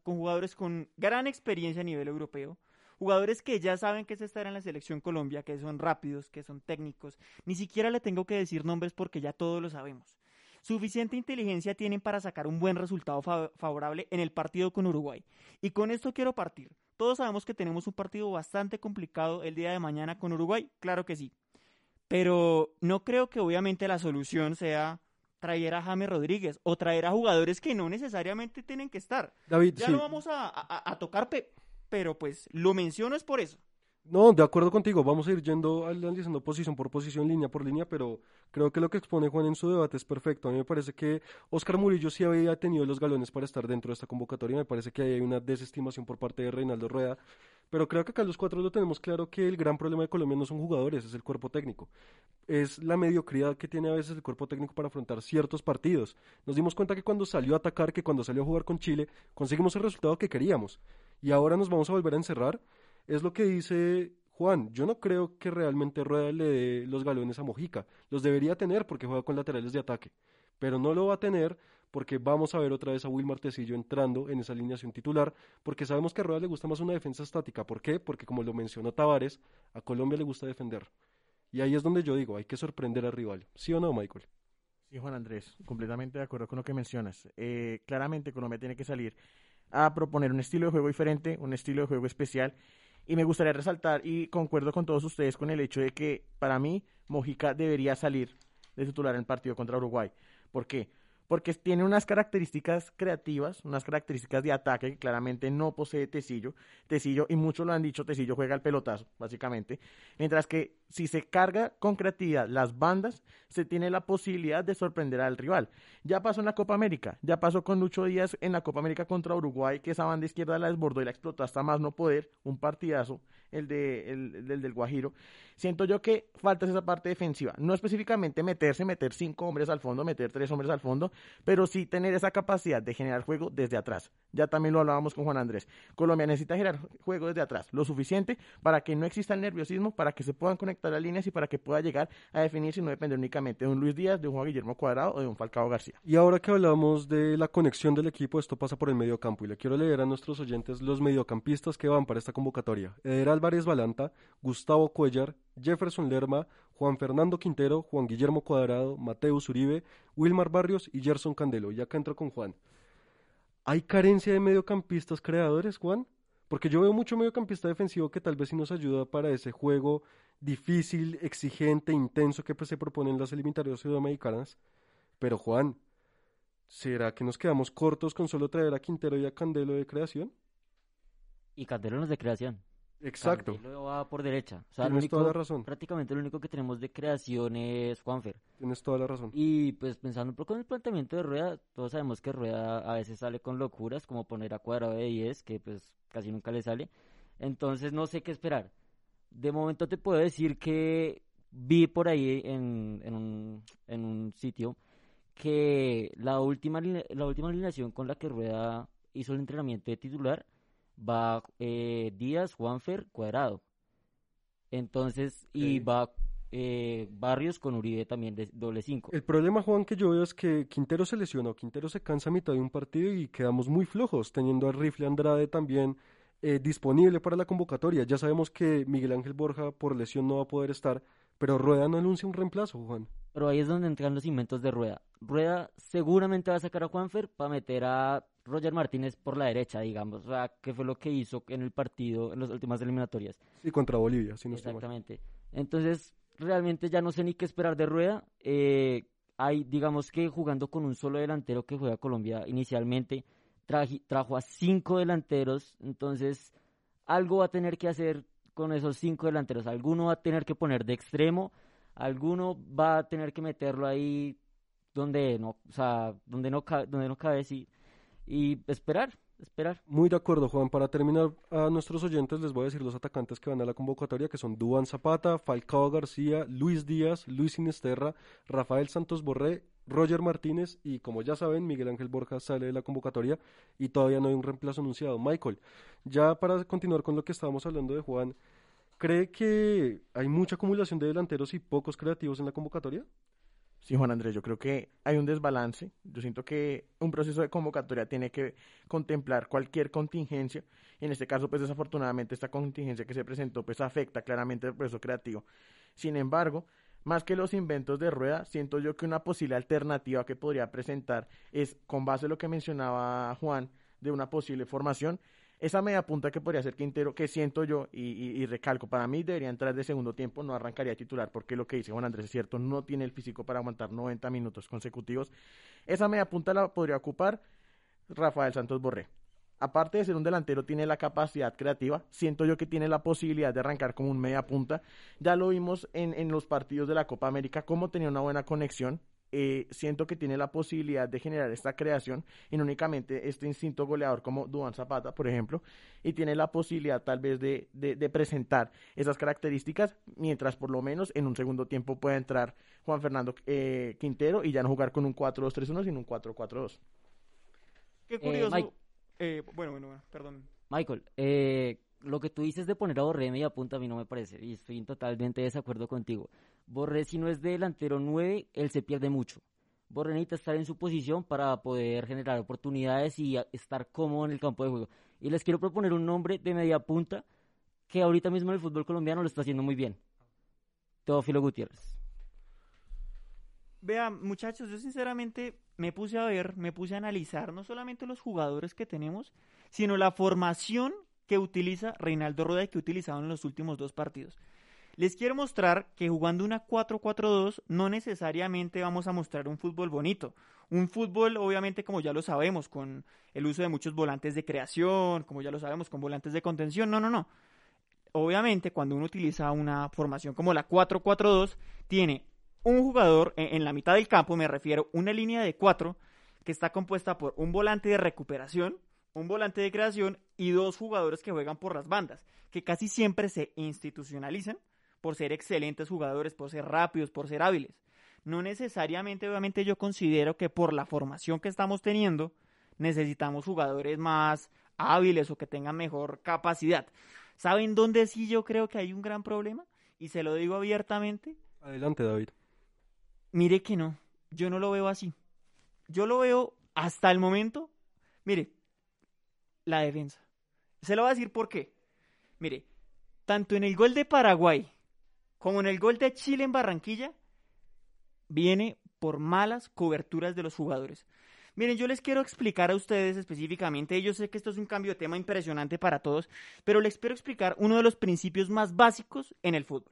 con jugadores con gran experiencia a nivel europeo, jugadores que ya saben que es estar en la selección Colombia, que son rápidos, que son técnicos. Ni siquiera le tengo que decir nombres porque ya todos lo sabemos. Suficiente inteligencia tienen para sacar un buen resultado favorable en el partido con Uruguay. Y con esto quiero partir. Todos sabemos que tenemos un partido bastante complicado el día de mañana con Uruguay, claro que sí. Pero no creo que obviamente la solución sea traer a James Rodríguez o traer a jugadores que no necesariamente tienen que estar. David, ya lo vamos a, tocar, pero pues lo menciono es por eso. No, de acuerdo contigo, vamos a ir yendo analizando posición por posición, línea por línea, pero creo que lo que expone Juan en su debate es perfecto. A mí me parece que Oscar Murillo sí había tenido los galones para estar dentro de esta convocatoria, me parece que ahí hay una desestimación por parte de Reinaldo Rueda, pero creo que acá los cuatro lo tenemos claro que el gran problema de Colombia no son jugadores, es el cuerpo técnico. Es la mediocridad que tiene a veces el cuerpo técnico para afrontar ciertos partidos. Nos dimos cuenta que cuando salió a atacar, que cuando salió a jugar con Chile, conseguimos el resultado que queríamos. Y ahora nos vamos a volver a encerrar es lo que dice Juan. Yo no creo que realmente Rueda le dé los galones a Mojica. Los debería tener porque juega con laterales de ataque. Pero no lo va a tener porque vamos a ver otra vez a Will Martecillo entrando en esa alineación titular, porque sabemos que a Rueda le gusta más una defensa estática. ¿Por qué? Porque como lo mencionó Tavares, a Colombia le gusta defender. Y ahí es donde yo digo, hay que sorprender al rival. ¿Sí o no, Michael? Sí, Juan Andrés, completamente de acuerdo con lo que mencionas. Eh, claramente Colombia tiene que salir a proponer un estilo de juego diferente, un estilo de juego especial y me gustaría resaltar, y concuerdo con todos ustedes con el hecho de que para mí Mojica debería salir de titular en el partido contra Uruguay. ¿Por qué? Porque tiene unas características creativas, unas características de ataque que claramente no posee Tecillo. Tecillo, y muchos lo han dicho, Tecillo juega el pelotazo, básicamente. Mientras que si se carga con creatividad las bandas, se tiene la posibilidad de sorprender al rival. Ya pasó en la Copa América, ya pasó con Lucho Díaz en la Copa América contra Uruguay, que esa banda izquierda la desbordó y la explotó hasta más no poder, un partidazo, el, de, el, del Guajiro. Siento yo que falta esa parte defensiva, no específicamente meterse, meter cinco hombres al fondo, meter tres hombres al fondo, pero sí tener esa capacidad de generar juego desde atrás. Ya también lo hablábamos con Juan Andrés. Colombia necesita generar juego desde atrás, lo suficiente para que no exista el nerviosismo, para que se puedan conectar las líneas y para que pueda llegar a definir si no depende únicamente de un Luis Díaz, de un Juan Guillermo Cuadrado o de un Falcao García. Y ahora que hablamos de la conexión del equipo, esto pasa por el medio campo y le quiero leer a nuestros oyentes los mediocampistas que van para esta convocatoria. Eder Álvarez Balanta, Gustavo Cuellar, Jefferson Lerma, Juan Fernando Quintero, Juan Guillermo Cuadrado, Mateus Uribe, Wilmar Barrios y Gerson Candelo. Y acá entro con Juan. ¿Hay carencia de mediocampistas creadores, Juan? Porque yo veo mucho mediocampista defensivo que tal vez sí nos ayuda para ese juego difícil, exigente, intenso que pues, se proponen las eliminatorias sudamericanas. Pero Juan, ¿será que nos quedamos cortos con solo traer a Quintero y a Candelo de creación? Y Candelo no es de creación. Exacto. Lo va por derecha. O sea, Tienes toda la razón. Prácticamente lo único que tenemos de creación es Juanfer. Tienes toda la razón. Y pues pensando un poco en el planteamiento de Rueda, todos sabemos que Rueda a veces sale con locuras, como poner a cuadrado de 10, que pues casi nunca le sale. Entonces no sé qué esperar. De momento te puedo decir que vi por ahí en, en, un, en un sitio que la última, la última alineación con la que Rueda hizo el entrenamiento de titular va eh, Díaz, Juanfer, Cuadrado. Entonces, y va eh, Barrios con Uribe también de doble cinco. El problema, Juan, que yo veo es que Quintero se lesionó, Quintero se cansa a mitad de un partido y quedamos muy flojos, teniendo al rifle Andrade también eh, disponible para la convocatoria. Ya sabemos que Miguel Ángel Borja por lesión no va a poder estar, pero Rueda no anuncia un reemplazo, Juan. Pero ahí es donde entran los inventos de Rueda. Rueda seguramente va a sacar a Juanfer para meter a Roger Martínez por la derecha, digamos. O sea, que fue lo que hizo en el partido, en las últimas eliminatorias. Sí, contra Bolivia, si no Exactamente. Entonces, realmente ya no sé ni qué esperar de Rueda. Eh, hay, digamos que jugando con un solo delantero que juega Colombia inicialmente, trajo a cinco delanteros. Entonces, algo va a tener que hacer con esos cinco delanteros. Alguno va a tener que poner de extremo, alguno va a tener que meterlo ahí donde no, o sea, donde no, donde no cabe y, y esperar, esperar. Muy de acuerdo, Juan. Para terminar, a nuestros oyentes les voy a decir los atacantes que van a la convocatoria, que son Duan Zapata, Falcao García, Luis Díaz, Luis Sinesterra, Rafael Santos Borré, Roger Martínez y como ya saben, Miguel Ángel Borja sale de la convocatoria y todavía no hay un reemplazo anunciado. Michael, ya para continuar con lo que estábamos hablando de Juan, ¿cree que hay mucha acumulación de delanteros y pocos creativos en la convocatoria? Sí, Juan Andrés, yo creo que hay un desbalance. Yo siento que un proceso de convocatoria tiene que contemplar cualquier contingencia. Y en este caso, pues desafortunadamente esta contingencia que se presentó, pues afecta claramente el proceso creativo. Sin embargo, más que los inventos de rueda, siento yo que una posible alternativa que podría presentar es, con base en lo que mencionaba Juan, de una posible formación, esa media punta que podría ser Quintero, que siento yo y, recalco, para mí debería entrar de segundo tiempo, no arrancaría titular, porque lo que dice Juan Andrés es cierto, no tiene el físico para aguantar 90 minutos consecutivos. Esa media punta la podría ocupar Rafael Santos Borré. Aparte de ser un delantero, tiene la capacidad creativa. Siento yo que tiene la posibilidad de arrancar como un media punta. Ya lo vimos en, en los partidos de la Copa América, cómo tenía una buena conexión eh, siento que tiene la posibilidad de generar esta creación y no únicamente este instinto goleador como Duan Zapata, por ejemplo, y tiene la posibilidad tal vez de, de, presentar esas características, mientras por lo menos en un segundo tiempo pueda entrar Juan Fernando eh, Quintero y ya no jugar con un 4-2-3-1, sino un 4-4-2. Qué curioso. Eh, bueno, bueno, perdón. Michael, eh, lo que tú dices de poner a Borré media punta a mí no me parece y estoy totalmente desacuerdo contigo. Borré si no es delantero 9, él se pierde mucho. Borré necesita estar en su posición para poder generar oportunidades y estar cómodo en el campo de juego. Y les quiero proponer un nombre de media punta que ahorita mismo en el fútbol colombiano lo está haciendo muy bien. Teófilo Gutiérrez. Vean, muchachos, yo sinceramente me puse a ver, me puse a analizar no solamente los jugadores que tenemos, sino la formación que utiliza Reinaldo Rueda y que ha utilizado en los últimos dos partidos. Les quiero mostrar que jugando una 4-4-2 no necesariamente vamos a mostrar un fútbol bonito. Un fútbol, obviamente, como ya lo sabemos, con el uso de muchos volantes de creación, como ya lo sabemos, con volantes de contención. No, no, no. Obviamente, cuando uno utiliza una formación como la 4-4-2, tiene un jugador en, en la mitad del campo, me refiero, una línea de cuatro que está compuesta por un volante de recuperación, un volante de creación y dos jugadores que juegan por las bandas, que casi siempre se institucionalizan por ser excelentes jugadores, por ser rápidos, por ser hábiles. No necesariamente, obviamente, yo considero que por la formación que estamos teniendo, necesitamos jugadores más hábiles o que tengan mejor capacidad. ¿Saben dónde sí yo creo que hay un gran problema? Y se lo digo abiertamente. Adelante, David. Mire que no, yo no lo veo así. Yo lo veo hasta el momento. Mire, la defensa. Se lo voy a decir por qué. Mire, tanto en el gol de Paraguay como en el gol de Chile en Barranquilla, viene por malas coberturas de los jugadores. Miren, yo les quiero explicar a ustedes específicamente, yo sé que esto es un cambio de tema impresionante para todos, pero les quiero explicar uno de los principios más básicos en el fútbol.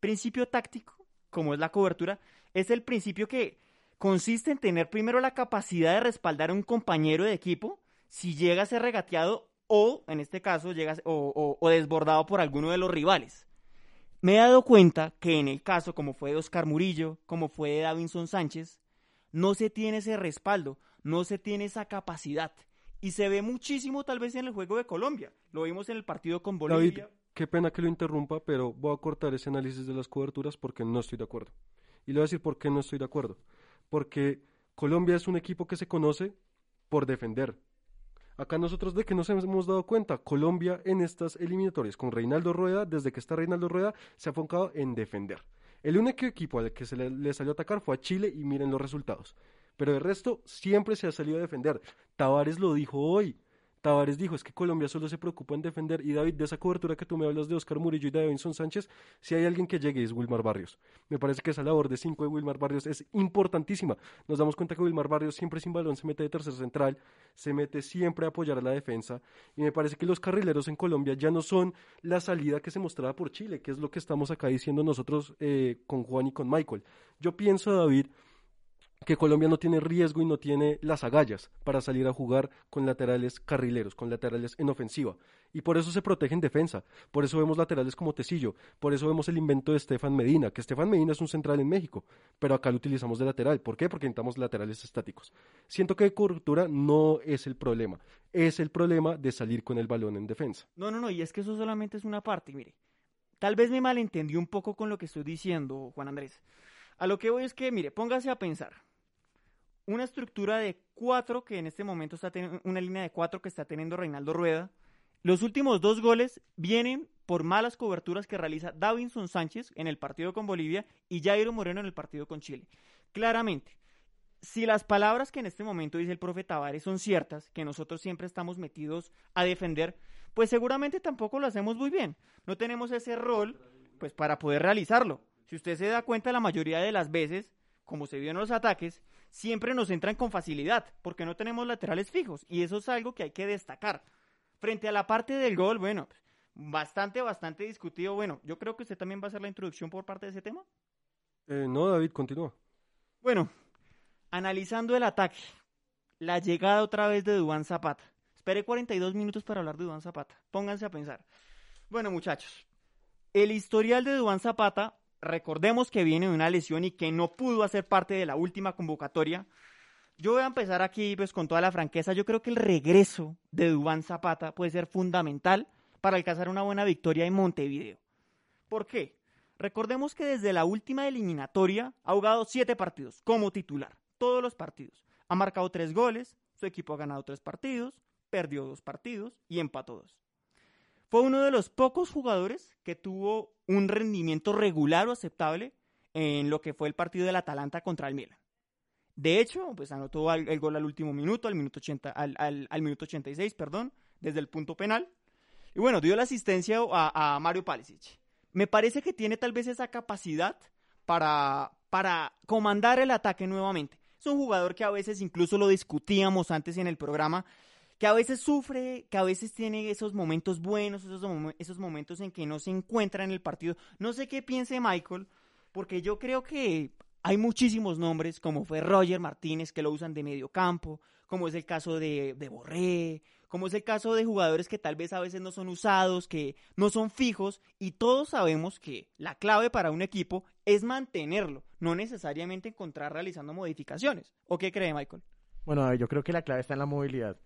Principio táctico, como es la cobertura, es el principio que consiste en tener primero la capacidad de respaldar a un compañero de equipo si llega a ser regateado o, en este caso, llega o, o desbordado por alguno de los rivales me he dado cuenta que en el caso como fue de Oscar Murillo, como fue de Davinson Sánchez, no se tiene ese respaldo, no se tiene esa capacidad. Y se ve muchísimo tal vez en el juego de Colombia. Lo vimos en el partido con Bolivia. David, qué pena que lo interrumpa, pero voy a cortar ese análisis de las coberturas porque no estoy de acuerdo. Y le voy a decir por qué no estoy de acuerdo. Porque Colombia es un equipo que se conoce por defender, Acá nosotros de que nos hemos dado cuenta, Colombia en estas eliminatorias con Reinaldo Rueda, desde que está Reinaldo Rueda, se ha enfocado en defender. El único equipo al que se le, salió a atacar fue a Chile y miren los resultados. Pero de resto siempre se ha salido a defender. Tavares lo dijo hoy. Tavares dijo, es que Colombia solo se preocupa en defender. Y David, de esa cobertura que tú me hablas de Oscar Murillo y de Davinson Sánchez, si hay alguien que llegue es Wilmar Barrios. Me parece que esa labor de cinco de Wilmar Barrios es importantísima. Nos damos cuenta que Wilmar Barrios siempre sin balón se mete de tercer central, se mete siempre a apoyar a la defensa. Y me parece que los carrileros en Colombia ya no son la salida que se mostraba por Chile, que es lo que estamos acá diciendo nosotros eh, con Juan y con Michael. Yo pienso, David, que Colombia no tiene riesgo y no tiene las agallas para salir a jugar con laterales carrileros, con laterales en ofensiva. Y por eso se protege en defensa. Por eso vemos laterales como Tecillo. Por eso vemos el invento de Estefan Medina, que Estefan Medina es un central en México, pero acá lo utilizamos de lateral. ¿Por qué? Porque necesitamos laterales estáticos. Siento que de cobertura no es el problema. Es el problema de salir con el balón en defensa. No, no, no, y es que eso solamente es una parte, mire. Tal vez me malentendí un poco con lo que estoy diciendo, Juan Andrés. A lo que voy es que, mire, póngase a pensar una estructura de cuatro que en este momento está teniendo, una línea de cuatro que está teniendo Reinaldo Rueda. Los últimos dos goles vienen por malas coberturas que realiza Davinson Sánchez en el partido con Bolivia y Jairo Moreno en el partido con Chile. Claramente, si las palabras que en este momento dice el profe Tavares son ciertas, que nosotros siempre estamos metidos a defender, pues seguramente tampoco lo hacemos muy bien. No tenemos ese rol pues para poder realizarlo. Si usted se da cuenta, la mayoría de las veces, como se vio en los ataques, siempre nos entran con facilidad, porque no tenemos laterales fijos, y eso es algo que hay que destacar. Frente a la parte del gol, bueno, bastante, bastante discutido. Bueno, yo creo que usted también va a hacer la introducción por parte de ese tema. Eh, no, David, continúa. Bueno, analizando el ataque, la llegada otra vez de Dubán Zapata. Esperé 42 minutos para hablar de Dubán Zapata. Pónganse a pensar. Bueno, muchachos, el historial de Dubán Zapata recordemos que viene de una lesión y que no pudo hacer parte de la última convocatoria. Yo voy a empezar aquí pues con toda la franqueza. Yo creo que el regreso de Dubán Zapata puede ser fundamental para alcanzar una buena victoria en Montevideo. ¿Por qué? Recordemos que desde la última eliminatoria ha jugado siete partidos como titular, todos los partidos. Ha marcado tres goles, su equipo ha ganado tres partidos, perdió dos partidos y empató dos. Fue uno de los pocos jugadores que tuvo un rendimiento regular o aceptable en lo que fue el partido del Atalanta contra el Milan. De hecho, pues anotó el, gol al último minuto, al minuto, 80, al, minuto 86, perdón, desde el punto penal. Y bueno, dio la asistencia a, a Mario Palisic. Me parece que tiene tal vez esa capacidad para, para comandar el ataque nuevamente. Es un jugador que a veces incluso lo discutíamos antes en el programa, que a veces sufre, que a veces tiene esos momentos buenos, esos, momentos en que no se encuentra en el partido. No sé qué piense Michael, porque yo creo que hay muchísimos nombres, como fue Roger Martínez, que lo usan de medio campo, como es el caso de, de Borré, como es el caso de jugadores que tal vez a veces no son usados, que no son fijos, y todos sabemos que la clave para un equipo es mantenerlo, no necesariamente encontrar realizando modificaciones. ¿O qué cree Michael? Bueno, yo creo que la clave está en la movilidad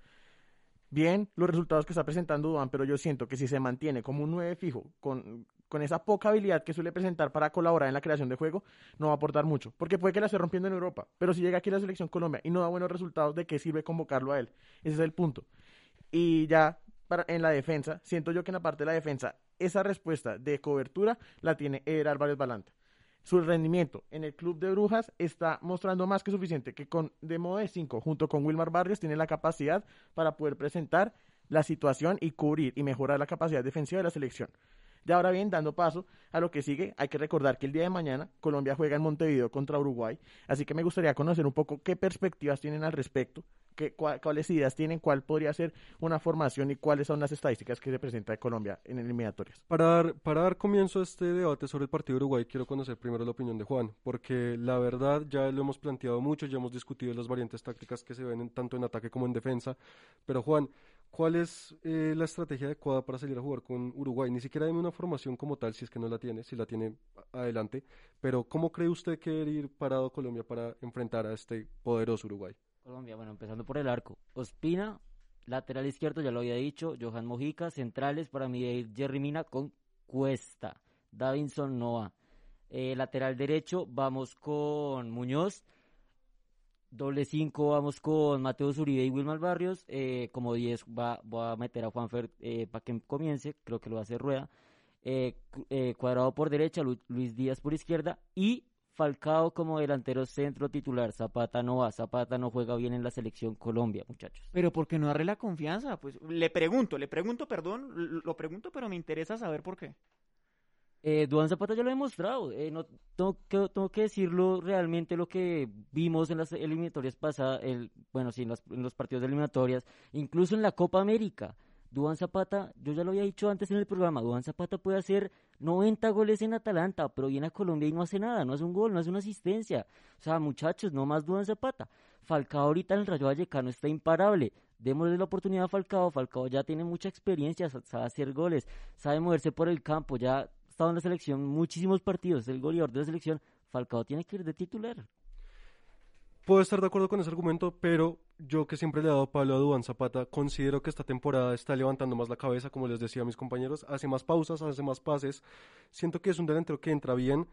bien los resultados que está presentando Duan, pero yo siento que si se mantiene como un 9 fijo, con, con esa poca habilidad que suele presentar para colaborar en la creación de juego, no va a aportar mucho. Porque puede que la esté rompiendo en Europa, pero si llega aquí la selección Colombia y no da buenos resultados, ¿de qué sirve convocarlo a él? Ese es el punto. Y ya para, en la defensa, siento yo que en la parte de la defensa, esa respuesta de cobertura la tiene Eder Álvarez Balanta su rendimiento en el club de Brujas está mostrando más que suficiente, que con de modo de 5 junto con Wilmar Barrios tiene la capacidad para poder presentar la situación y cubrir y mejorar la capacidad defensiva de la selección. Y ahora bien, dando paso a lo que sigue, hay que recordar que el día de mañana Colombia juega en Montevideo contra Uruguay, así que me gustaría conocer un poco qué perspectivas tienen al respecto, cuáles ideas tienen, cuál podría ser una formación y cuáles son las estadísticas que se presenta de Colombia en eliminatorias. Para dar, para dar comienzo a este debate sobre el partido de Uruguay, quiero conocer primero la opinión de Juan, porque la verdad ya lo hemos planteado mucho, ya hemos discutido las variantes tácticas que se ven tanto en ataque como en defensa, pero Juan, ¿cuál es eh, la estrategia adecuada para salir a jugar con Uruguay? Ni siquiera dime una formación como tal, si es que no la tiene, si la tiene adelante, pero ¿cómo cree usted que debe ir parado Colombia para enfrentar a este poderoso Uruguay? Colombia, bueno, empezando por el arco. Ospina, lateral izquierdo, ya lo había dicho. Johan Mojica, centrales para mí Jerry Mina con Cuesta. Davinson Noah. Eh, lateral derecho, vamos con Muñoz. Doble 5, vamos con Mateo Zuribe y Wilmar Barrios. Eh, como 10 va, voy a meter a Juanfer eh, para que comience, creo que lo va a hacer Rueda. cuadrado por derecha, Luis Díaz por izquierda y Falcao como delantero centro titular, Zapata no va, Zapata no juega bien en la selección Colombia, muchachos. Pero porque no darle la confianza, pues le pregunto, le pregunto, perdón, lo pregunto, pero me interesa saber por qué. Eh, Duan Zapata ya lo ha demostrado, eh, no tengo que, decirlo realmente lo que vimos en las eliminatorias pasadas, bueno, sí, en, en los partidos de eliminatorias, incluso en la Copa América Duan Zapata, yo ya lo había dicho antes en el programa, Duan Zapata puede hacer 90 goles en Atalanta, pero viene a Colombia y no hace nada, no hace un gol, no hace una asistencia. O sea, muchachos, no más Duan Zapata. Falcao ahorita en el Rayo Vallecano está imparable. Démosle la oportunidad a Falcao. Falcao ya tiene mucha experiencia, sabe hacer goles, sabe moverse por el campo, ya estado en la selección muchísimos partidos, el goleador de la selección. Falcao tiene que ir de titular. Puedo estar de acuerdo con ese argumento, pero yo que siempre le he dado palo a Duan Zapata, considero que esta temporada está levantando más la cabeza, como les decía a mis compañeros, hace más pausas, hace más pases. Siento que es un delantero que entra bien.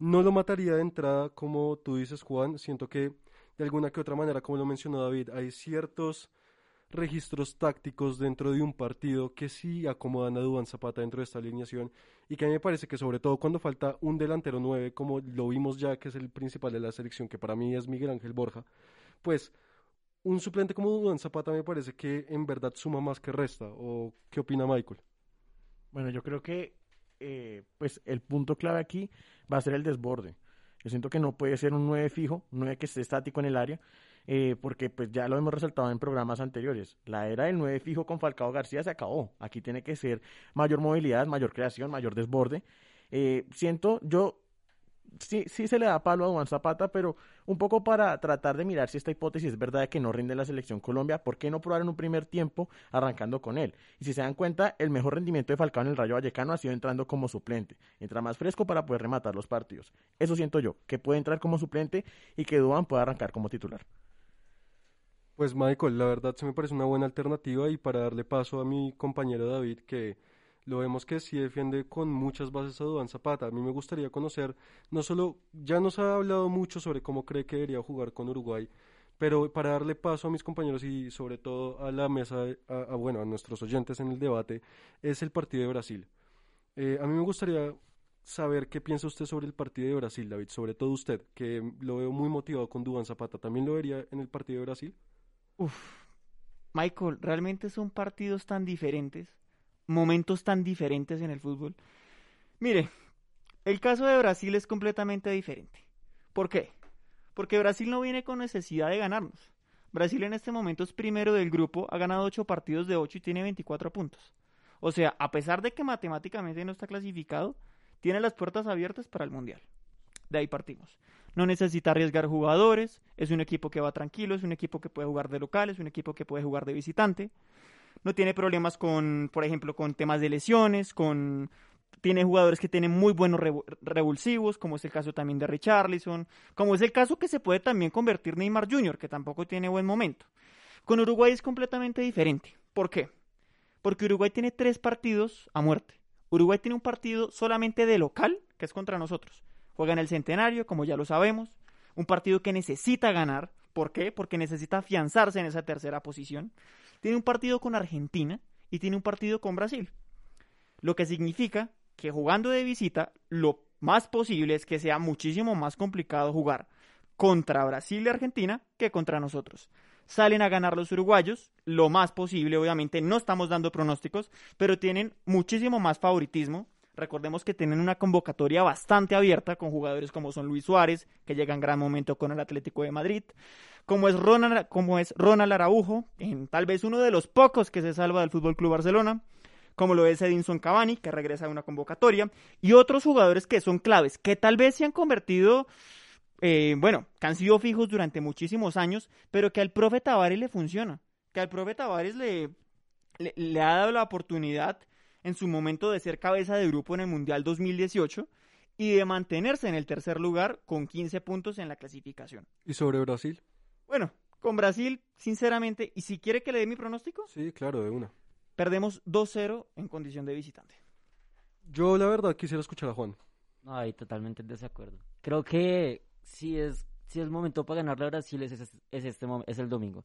No lo mataría de entrada, como tú dices, Juan. Siento que de alguna que otra manera, como lo mencionó David, hay ciertos registros tácticos dentro de un partido que sí acomodan a Duan Zapata dentro de esta alineación y que a mí me parece que sobre todo cuando falta un delantero nueve, como lo vimos ya que es el principal de la selección, que para mí es Miguel Ángel Borja, pues un suplente como Duan Zapata me parece que en verdad suma más que resta. ¿O qué opina Michael? Bueno, yo creo que eh, pues el punto clave aquí va a ser el desborde. Yo siento que no puede ser un 9 fijo, un 9 que esté estático en el área, eh, porque pues ya lo hemos resaltado en programas anteriores. La era del 9 fijo con Falcao García se acabó. Aquí tiene que ser mayor movilidad, mayor creación, mayor desborde. Eh, siento, yo sí, sí se le da palo a Juan Zapata, pero un poco para tratar de mirar si esta hipótesis es verdad de que no rinde la selección Colombia, ¿por qué no probar en un primer tiempo arrancando con él? Y si se dan cuenta, el mejor rendimiento de Falcao en el Rayo Vallecano ha sido entrando como suplente. Entra más fresco para poder rematar los partidos. Eso siento yo, que puede entrar como suplente y que Duan pueda arrancar como titular. Pues Michael, la verdad se me parece una buena alternativa y para darle paso a mi compañero David que lo vemos que sí defiende con muchas bases a Duván Zapata. A mí me gustaría conocer, no solo, ya nos ha hablado mucho sobre cómo cree que debería jugar con Uruguay, pero para darle paso a mis compañeros y sobre todo a la mesa, a, bueno, a nuestros oyentes en el debate, es el partido de Brasil. Eh, a mí me gustaría saber qué piensa usted sobre el partido de Brasil, David, sobre todo usted, que lo veo muy motivado con Duván Zapata. ¿También lo vería en el partido de Brasil? Uf, Michael, realmente son partidos tan diferentes momentos tan diferentes en el fútbol. Mire, el caso de Brasil es completamente diferente. ¿Por qué? Porque Brasil no viene con necesidad de ganarnos. Brasil en este momento es primero del grupo, ha ganado 8 partidos de 8 y tiene 24 puntos. O sea, a pesar de que matemáticamente no está clasificado, tiene las puertas abiertas para el Mundial. De ahí partimos. No necesita arriesgar jugadores, es un equipo que va tranquilo, es un equipo que puede jugar de local, es un equipo que puede jugar de visitante no tiene problemas con, por ejemplo, con temas de lesiones, con tiene jugadores que tienen muy buenos revulsivos, como es el caso también de Richarlison, como es el caso que se puede también convertir Neymar Jr., que tampoco tiene buen momento. Con Uruguay es completamente diferente. ¿Por qué? Porque Uruguay tiene tres partidos a muerte. Uruguay tiene un partido solamente de local, que es contra nosotros. Juega en el Centenario, como ya lo sabemos. Un partido que necesita ganar. ¿Por qué? Porque necesita afianzarse en esa tercera posición tiene un partido con Argentina y tiene un partido con Brasil. Lo que significa que jugando de visita, lo más posible es que sea muchísimo más complicado jugar contra Brasil y Argentina que contra nosotros. Salen a ganar los uruguayos, lo más posible, obviamente no estamos dando pronósticos, pero tienen muchísimo más favoritismo. Recordemos que tienen una convocatoria bastante abierta con jugadores como son Luis Suárez, que llega en gran momento con el Atlético de Madrid, como es Ronald, como es Ronald Araujo, en tal vez uno de los pocos que se salva del Fútbol Club Barcelona, como lo es Edinson Cavani, que regresa a una convocatoria, y otros jugadores que son claves, que tal vez se han convertido, eh, bueno, que han sido fijos durante muchísimos años, pero que al profe Tavares le funciona, que al profe Tavares le, le ha dado la oportunidad en su momento de ser cabeza de grupo en el Mundial 2018 y de mantenerse en el tercer lugar con 15 puntos en la clasificación. ¿Y sobre Brasil? Bueno, con Brasil, sinceramente, y si quiere que le dé mi pronóstico. Sí, claro, de una. Perdemos 2-0 en condición de visitante. Yo, la verdad, quisiera escuchar a Juan. Ay, totalmente en desacuerdo. Creo que si es, si es momento para ganarle a Brasil es, es, este, es el domingo.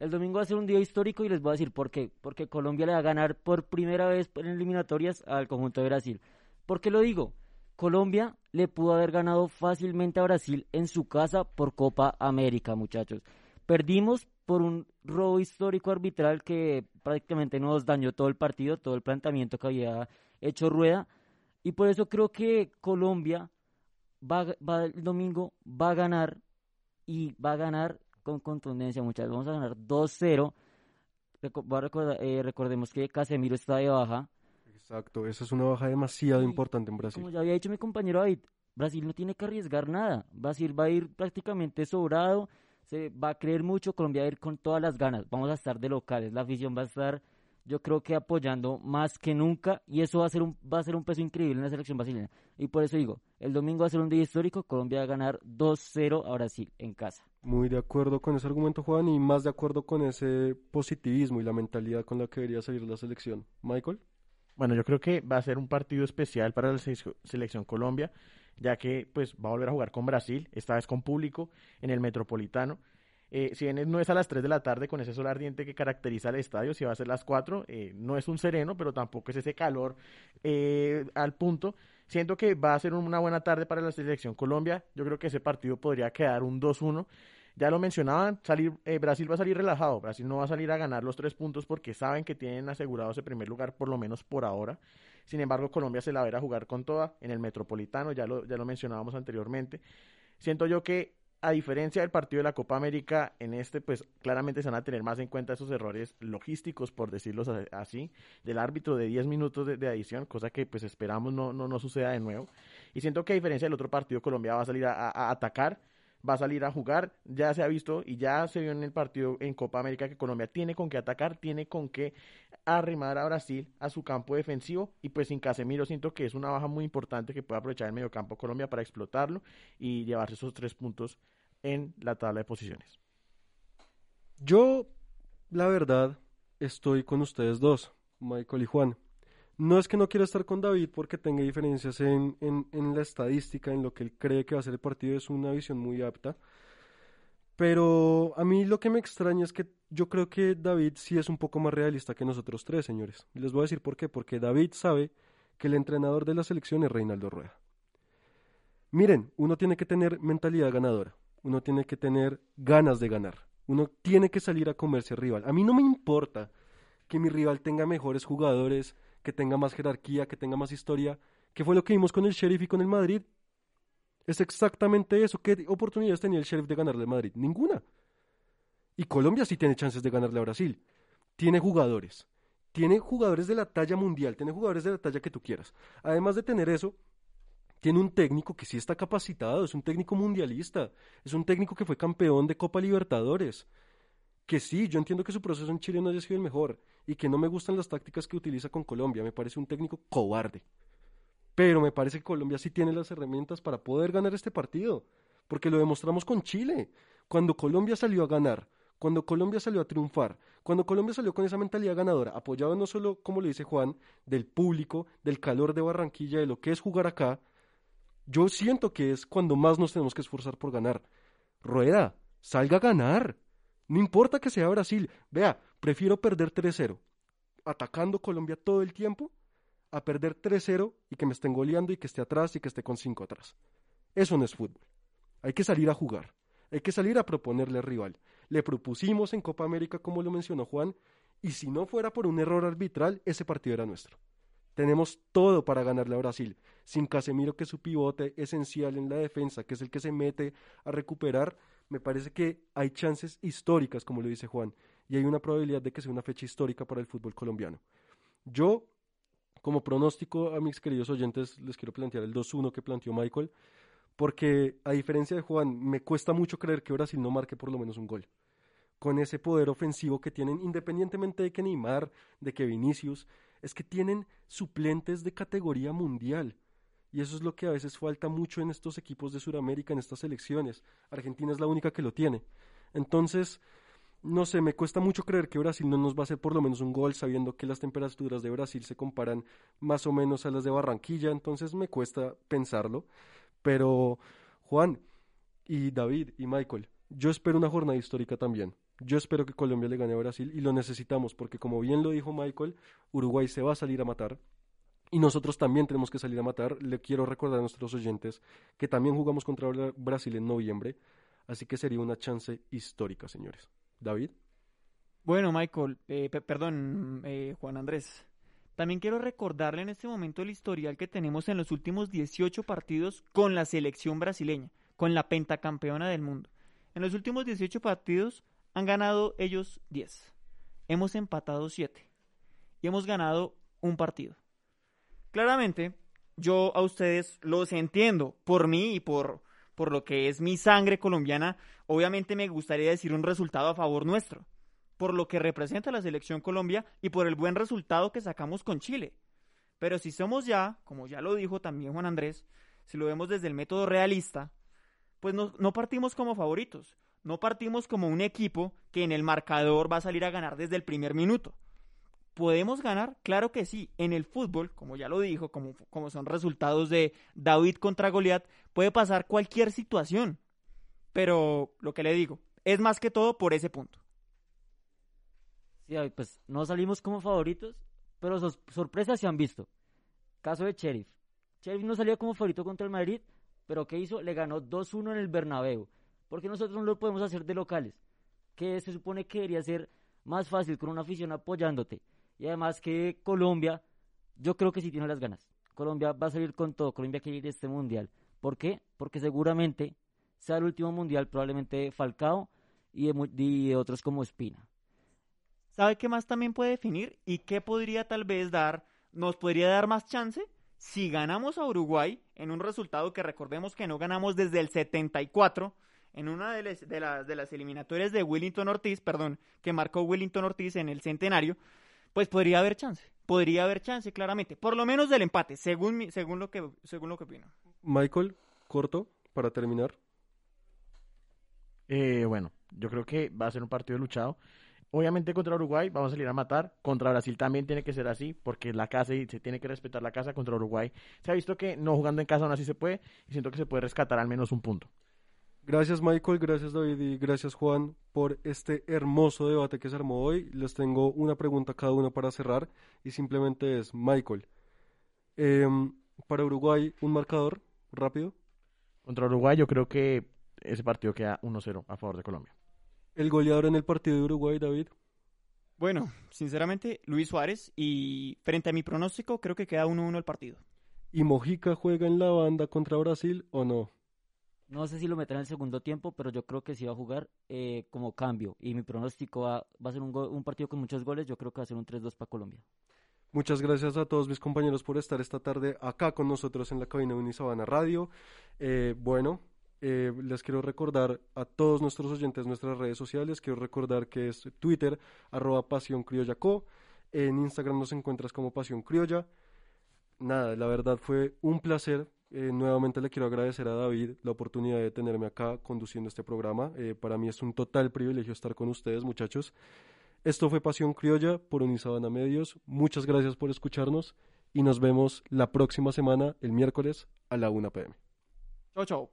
El domingo va a ser un día histórico y les voy a decir por qué. Porque Colombia le va a ganar por primera vez en eliminatorias al conjunto de Brasil. ¿Por qué lo digo? Colombia le pudo haber ganado fácilmente a Brasil en su casa por Copa América, muchachos. Perdimos por un robo histórico arbitral que prácticamente nos dañó todo el partido, todo el planteamiento que había hecho Rueda. Y por eso creo que Colombia va, va el domingo, va a ganar y va a ganar con contundencia, muchachos. Vamos a ganar 2-0. eh, recordemos que Casemiro está de baja. Exacto, esa es una baja demasiado importante en Brasil. Como ya había dicho mi compañero David, Brasil no tiene que arriesgar nada. Brasil va a ir prácticamente sobrado, se va a creer mucho, Colombia va a ir con todas las ganas. Vamos a estar de locales, la afición va a estar yo creo que apoyando más que nunca y eso va a ser un va a ser un peso increíble en la selección brasileña. Y por eso digo, el domingo va a ser un día histórico, Colombia va a ganar 2-0 a Brasil en casa. Muy de acuerdo con ese argumento, Juan, y más de acuerdo con ese positivismo y la mentalidad con la que debería salir la selección. Michael. Bueno, yo creo que va a ser un partido especial para la selección Colombia, ya que pues va a volver a jugar con Brasil, esta vez con público en el Metropolitano. Eh, si bien no es a las 3 de la tarde con ese sol ardiente que caracteriza el estadio, si va a ser las 4, eh, no es un sereno, pero tampoco es ese calor eh, al punto. Siento que va a ser una buena tarde para la selección Colombia. Yo creo que ese partido podría quedar un 2-1. Ya lo mencionaban, salir, Brasil va a salir relajado. Brasil no va a salir a ganar los tres puntos porque saben que tienen asegurado ese primer lugar, por lo menos por ahora. Sin embargo, Colombia se la a jugar con toda en el Metropolitano, ya lo, ya lo mencionábamos anteriormente. Siento yo que a diferencia del partido de la Copa América, en este pues claramente se van a tener más en cuenta esos errores logísticos, por decirlo así, del árbitro de 10 minutos de, adición, cosa que pues esperamos no, no, no suceda de nuevo. Y siento que a diferencia del otro partido, Colombia va a salir a atacar, va a salir a jugar. Ya se ha visto y ya se vio en el partido en Copa América que Colombia tiene con qué atacar, tiene con qué arrimar a Brasil a su campo defensivo y pues sin Casemiro siento que es una baja muy importante que puede aprovechar el mediocampo Colombia para explotarlo y llevarse esos tres puntos en la tabla de posiciones. Yo, la verdad, estoy con ustedes dos, Michael y Juan. No es que no quiera estar con David porque tenga diferencias en, en, la estadística, en lo que él cree que va a ser el partido, es una visión muy apta. Pero a mí lo que me extraña es que yo creo que David sí es un poco más realista que nosotros tres, señores. Les voy a decir por qué. Porque David sabe que el entrenador de la selección es Reinaldo Rueda. Miren, uno tiene que tener mentalidad ganadora. Uno tiene que tener ganas de ganar. Uno tiene que salir a comerse al rival. A mí no me importa que mi rival tenga mejores jugadores, que tenga más jerarquía, que tenga más historia, que fue lo que vimos con el Sheriff y con el Madrid. Es exactamente eso. ¿Qué oportunidades tenía el Sheriff de ganarle al Madrid? Ninguna. Y Colombia sí tiene chances de ganarle a Brasil. Tiene jugadores. Tiene jugadores de la talla mundial, tiene jugadores de la talla que tú quieras. Además de tener eso, tiene un técnico que sí está capacitado, es un técnico mundialista, es un técnico que fue campeón de Copa Libertadores, que sí, yo entiendo que su proceso en Chile no haya sido el mejor y que no me gustan las tácticas que utiliza con Colombia, me parece un técnico cobarde. Pero me parece que Colombia sí tiene las herramientas para poder ganar este partido, porque lo demostramos con Chile. Cuando Colombia salió a ganar, cuando Colombia salió a triunfar, cuando Colombia salió con esa mentalidad ganadora, apoyado no solo, como le dice Juan, del público, del calor de Barranquilla, de lo que es jugar acá, yo siento que es cuando más nos tenemos que esforzar por ganar. Rueda, salga a ganar. No importa que sea Brasil. Vea, prefiero perder 3-0 atacando Colombia todo el tiempo a perder 3-0 y que me estén goleando y que esté atrás y que esté con 5 atrás. Eso no es fútbol. Hay que salir a jugar. Hay que salir a proponerle al rival. Le propusimos en Copa América, como lo mencionó Juan, y si no fuera por un error arbitral, ese partido era nuestro. Tenemos todo para ganarle a Brasil. Sin Casemiro, que es su pivote esencial en la defensa, que es el que se mete a recuperar, me parece que hay chances históricas, como lo dice Juan, y hay una probabilidad de que sea una fecha histórica para el fútbol colombiano. Yo, como pronóstico a mis queridos oyentes, les quiero plantear el 2-1 que planteó Michael, porque a diferencia de Juan, me cuesta mucho creer que Brasil no marque por lo menos un gol. Con ese poder ofensivo que tienen, independientemente de que Neymar, de que Vinicius, es que tienen suplentes de categoría mundial. Y eso es lo que a veces falta mucho en estos equipos de Sudamérica, en estas selecciones. Argentina es la única que lo tiene. Entonces, no sé, me cuesta mucho creer que Brasil no nos va a hacer por lo menos un gol, sabiendo que las temperaturas de Brasil se comparan más o menos a las de Barranquilla, entonces me cuesta pensarlo. Pero, Juan y David y Michael, yo espero una jornada histórica también. Yo espero que Colombia le gane a Brasil y lo necesitamos porque como bien lo dijo Michael, Uruguay se va a salir a matar y nosotros también tenemos que salir a matar. Le quiero recordar a nuestros oyentes que también jugamos contra Brasil en noviembre, así que sería una chance histórica, señores. David. Bueno, Michael, eh, perdón, eh, Juan Andrés. También quiero recordarle en este momento el historial que tenemos en los últimos 18 partidos con la selección brasileña, con la pentacampeona del mundo. En los últimos 18 partidos han ganado ellos 10. hemos empatado siete y hemos ganado un partido. Claramente, yo a ustedes los entiendo. Por mí y por, por lo que es mi sangre colombiana, obviamente me gustaría decir un resultado a favor nuestro, por lo que representa la selección Colombia y por el buen resultado que sacamos con Chile. Pero si somos ya, como ya lo dijo también Juan Andrés, si lo vemos desde el método realista, pues no, no partimos como favoritos, no partimos como un equipo que en el marcador va a salir a ganar desde el primer minuto. ¿Podemos ganar? Claro que sí. En el fútbol, como ya lo dijo, como, como son resultados de David contra Goliat, puede pasar cualquier situación. Pero lo que le digo, es más que todo por ese punto. Sí, pues no salimos como favoritos, pero sorpresas se han visto. Caso de Sheriff. Sheriff no salió como favorito contra el Madrid, pero ¿qué hizo? Le ganó 2-1 en el Bernabéu. Porque nosotros no lo podemos hacer de locales. Que se supone que debería ser más fácil con una afición apoyándote. Y además que Colombia, yo creo que sí tiene las ganas. Colombia va a salir con todo. Colombia quiere ir a este mundial. ¿Por qué? Porque seguramente sea el último mundial, probablemente de Falcao y de, y de otros como Espina. ¿Sabe qué más también puede definir? ¿Y qué podría tal vez dar, nos podría dar más chance? Si ganamos a Uruguay en un resultado que recordemos que no ganamos desde el 74, en una de las, de las, de las eliminatorias de Willington Ortiz, perdón, que marcó Willington Ortiz en el centenario, pues podría haber chance. Podría haber chance, claramente. Por lo menos del empate, según, mi- según, lo, que, según lo que opino. Michael, corto, para terminar. Eh, bueno, yo creo que va a ser un partido luchado. Obviamente contra Uruguay vamos a salir a matar. Contra Brasil también tiene que ser así, porque la casa y se tiene que respetar la casa contra Uruguay. Se ha visto que no jugando en casa aún así se puede y siento que se puede rescatar al menos un punto. Gracias Michael, gracias David y gracias Juan por este hermoso debate que se armó hoy. Les tengo una pregunta a cada uno para cerrar y simplemente es Michael. em, para Uruguay, un marcador rápido. Contra Uruguay yo creo que ese partido queda 1-0 a favor de Colombia. El goleador en el partido de Uruguay, David. Bueno, sinceramente, Luis Suárez, y frente a mi pronóstico, creo que queda 1-1 el partido. ¿Y Mojica juega en la banda contra Brasil o no? No sé si lo meterá en el segundo tiempo, pero yo creo que sí va a jugar eh, como cambio. Y mi pronóstico va, a ser un, un partido con muchos goles. Yo creo que va a ser un 3-2 para Colombia. Muchas gracias a todos mis compañeros por estar esta tarde acá con nosotros en la cabina de Unisabana Radio. Eh, bueno, eh, les quiero recordar a todos nuestros oyentes nuestras redes sociales. Quiero recordar que es Twitter, arroba Pasión Co. En Instagram nos encuentras como Pasión Criolla. Nada, la verdad fue un placer. Eh, nuevamente le quiero agradecer a David la oportunidad de tenerme acá conduciendo este programa. Eh, para mí es un total privilegio estar con ustedes, muchachos. Esto fue Pasión Criolla por Unisabana Medios. Muchas gracias por escucharnos y nos vemos la próxima semana, el miércoles, a la 1 pm. Chau, chau.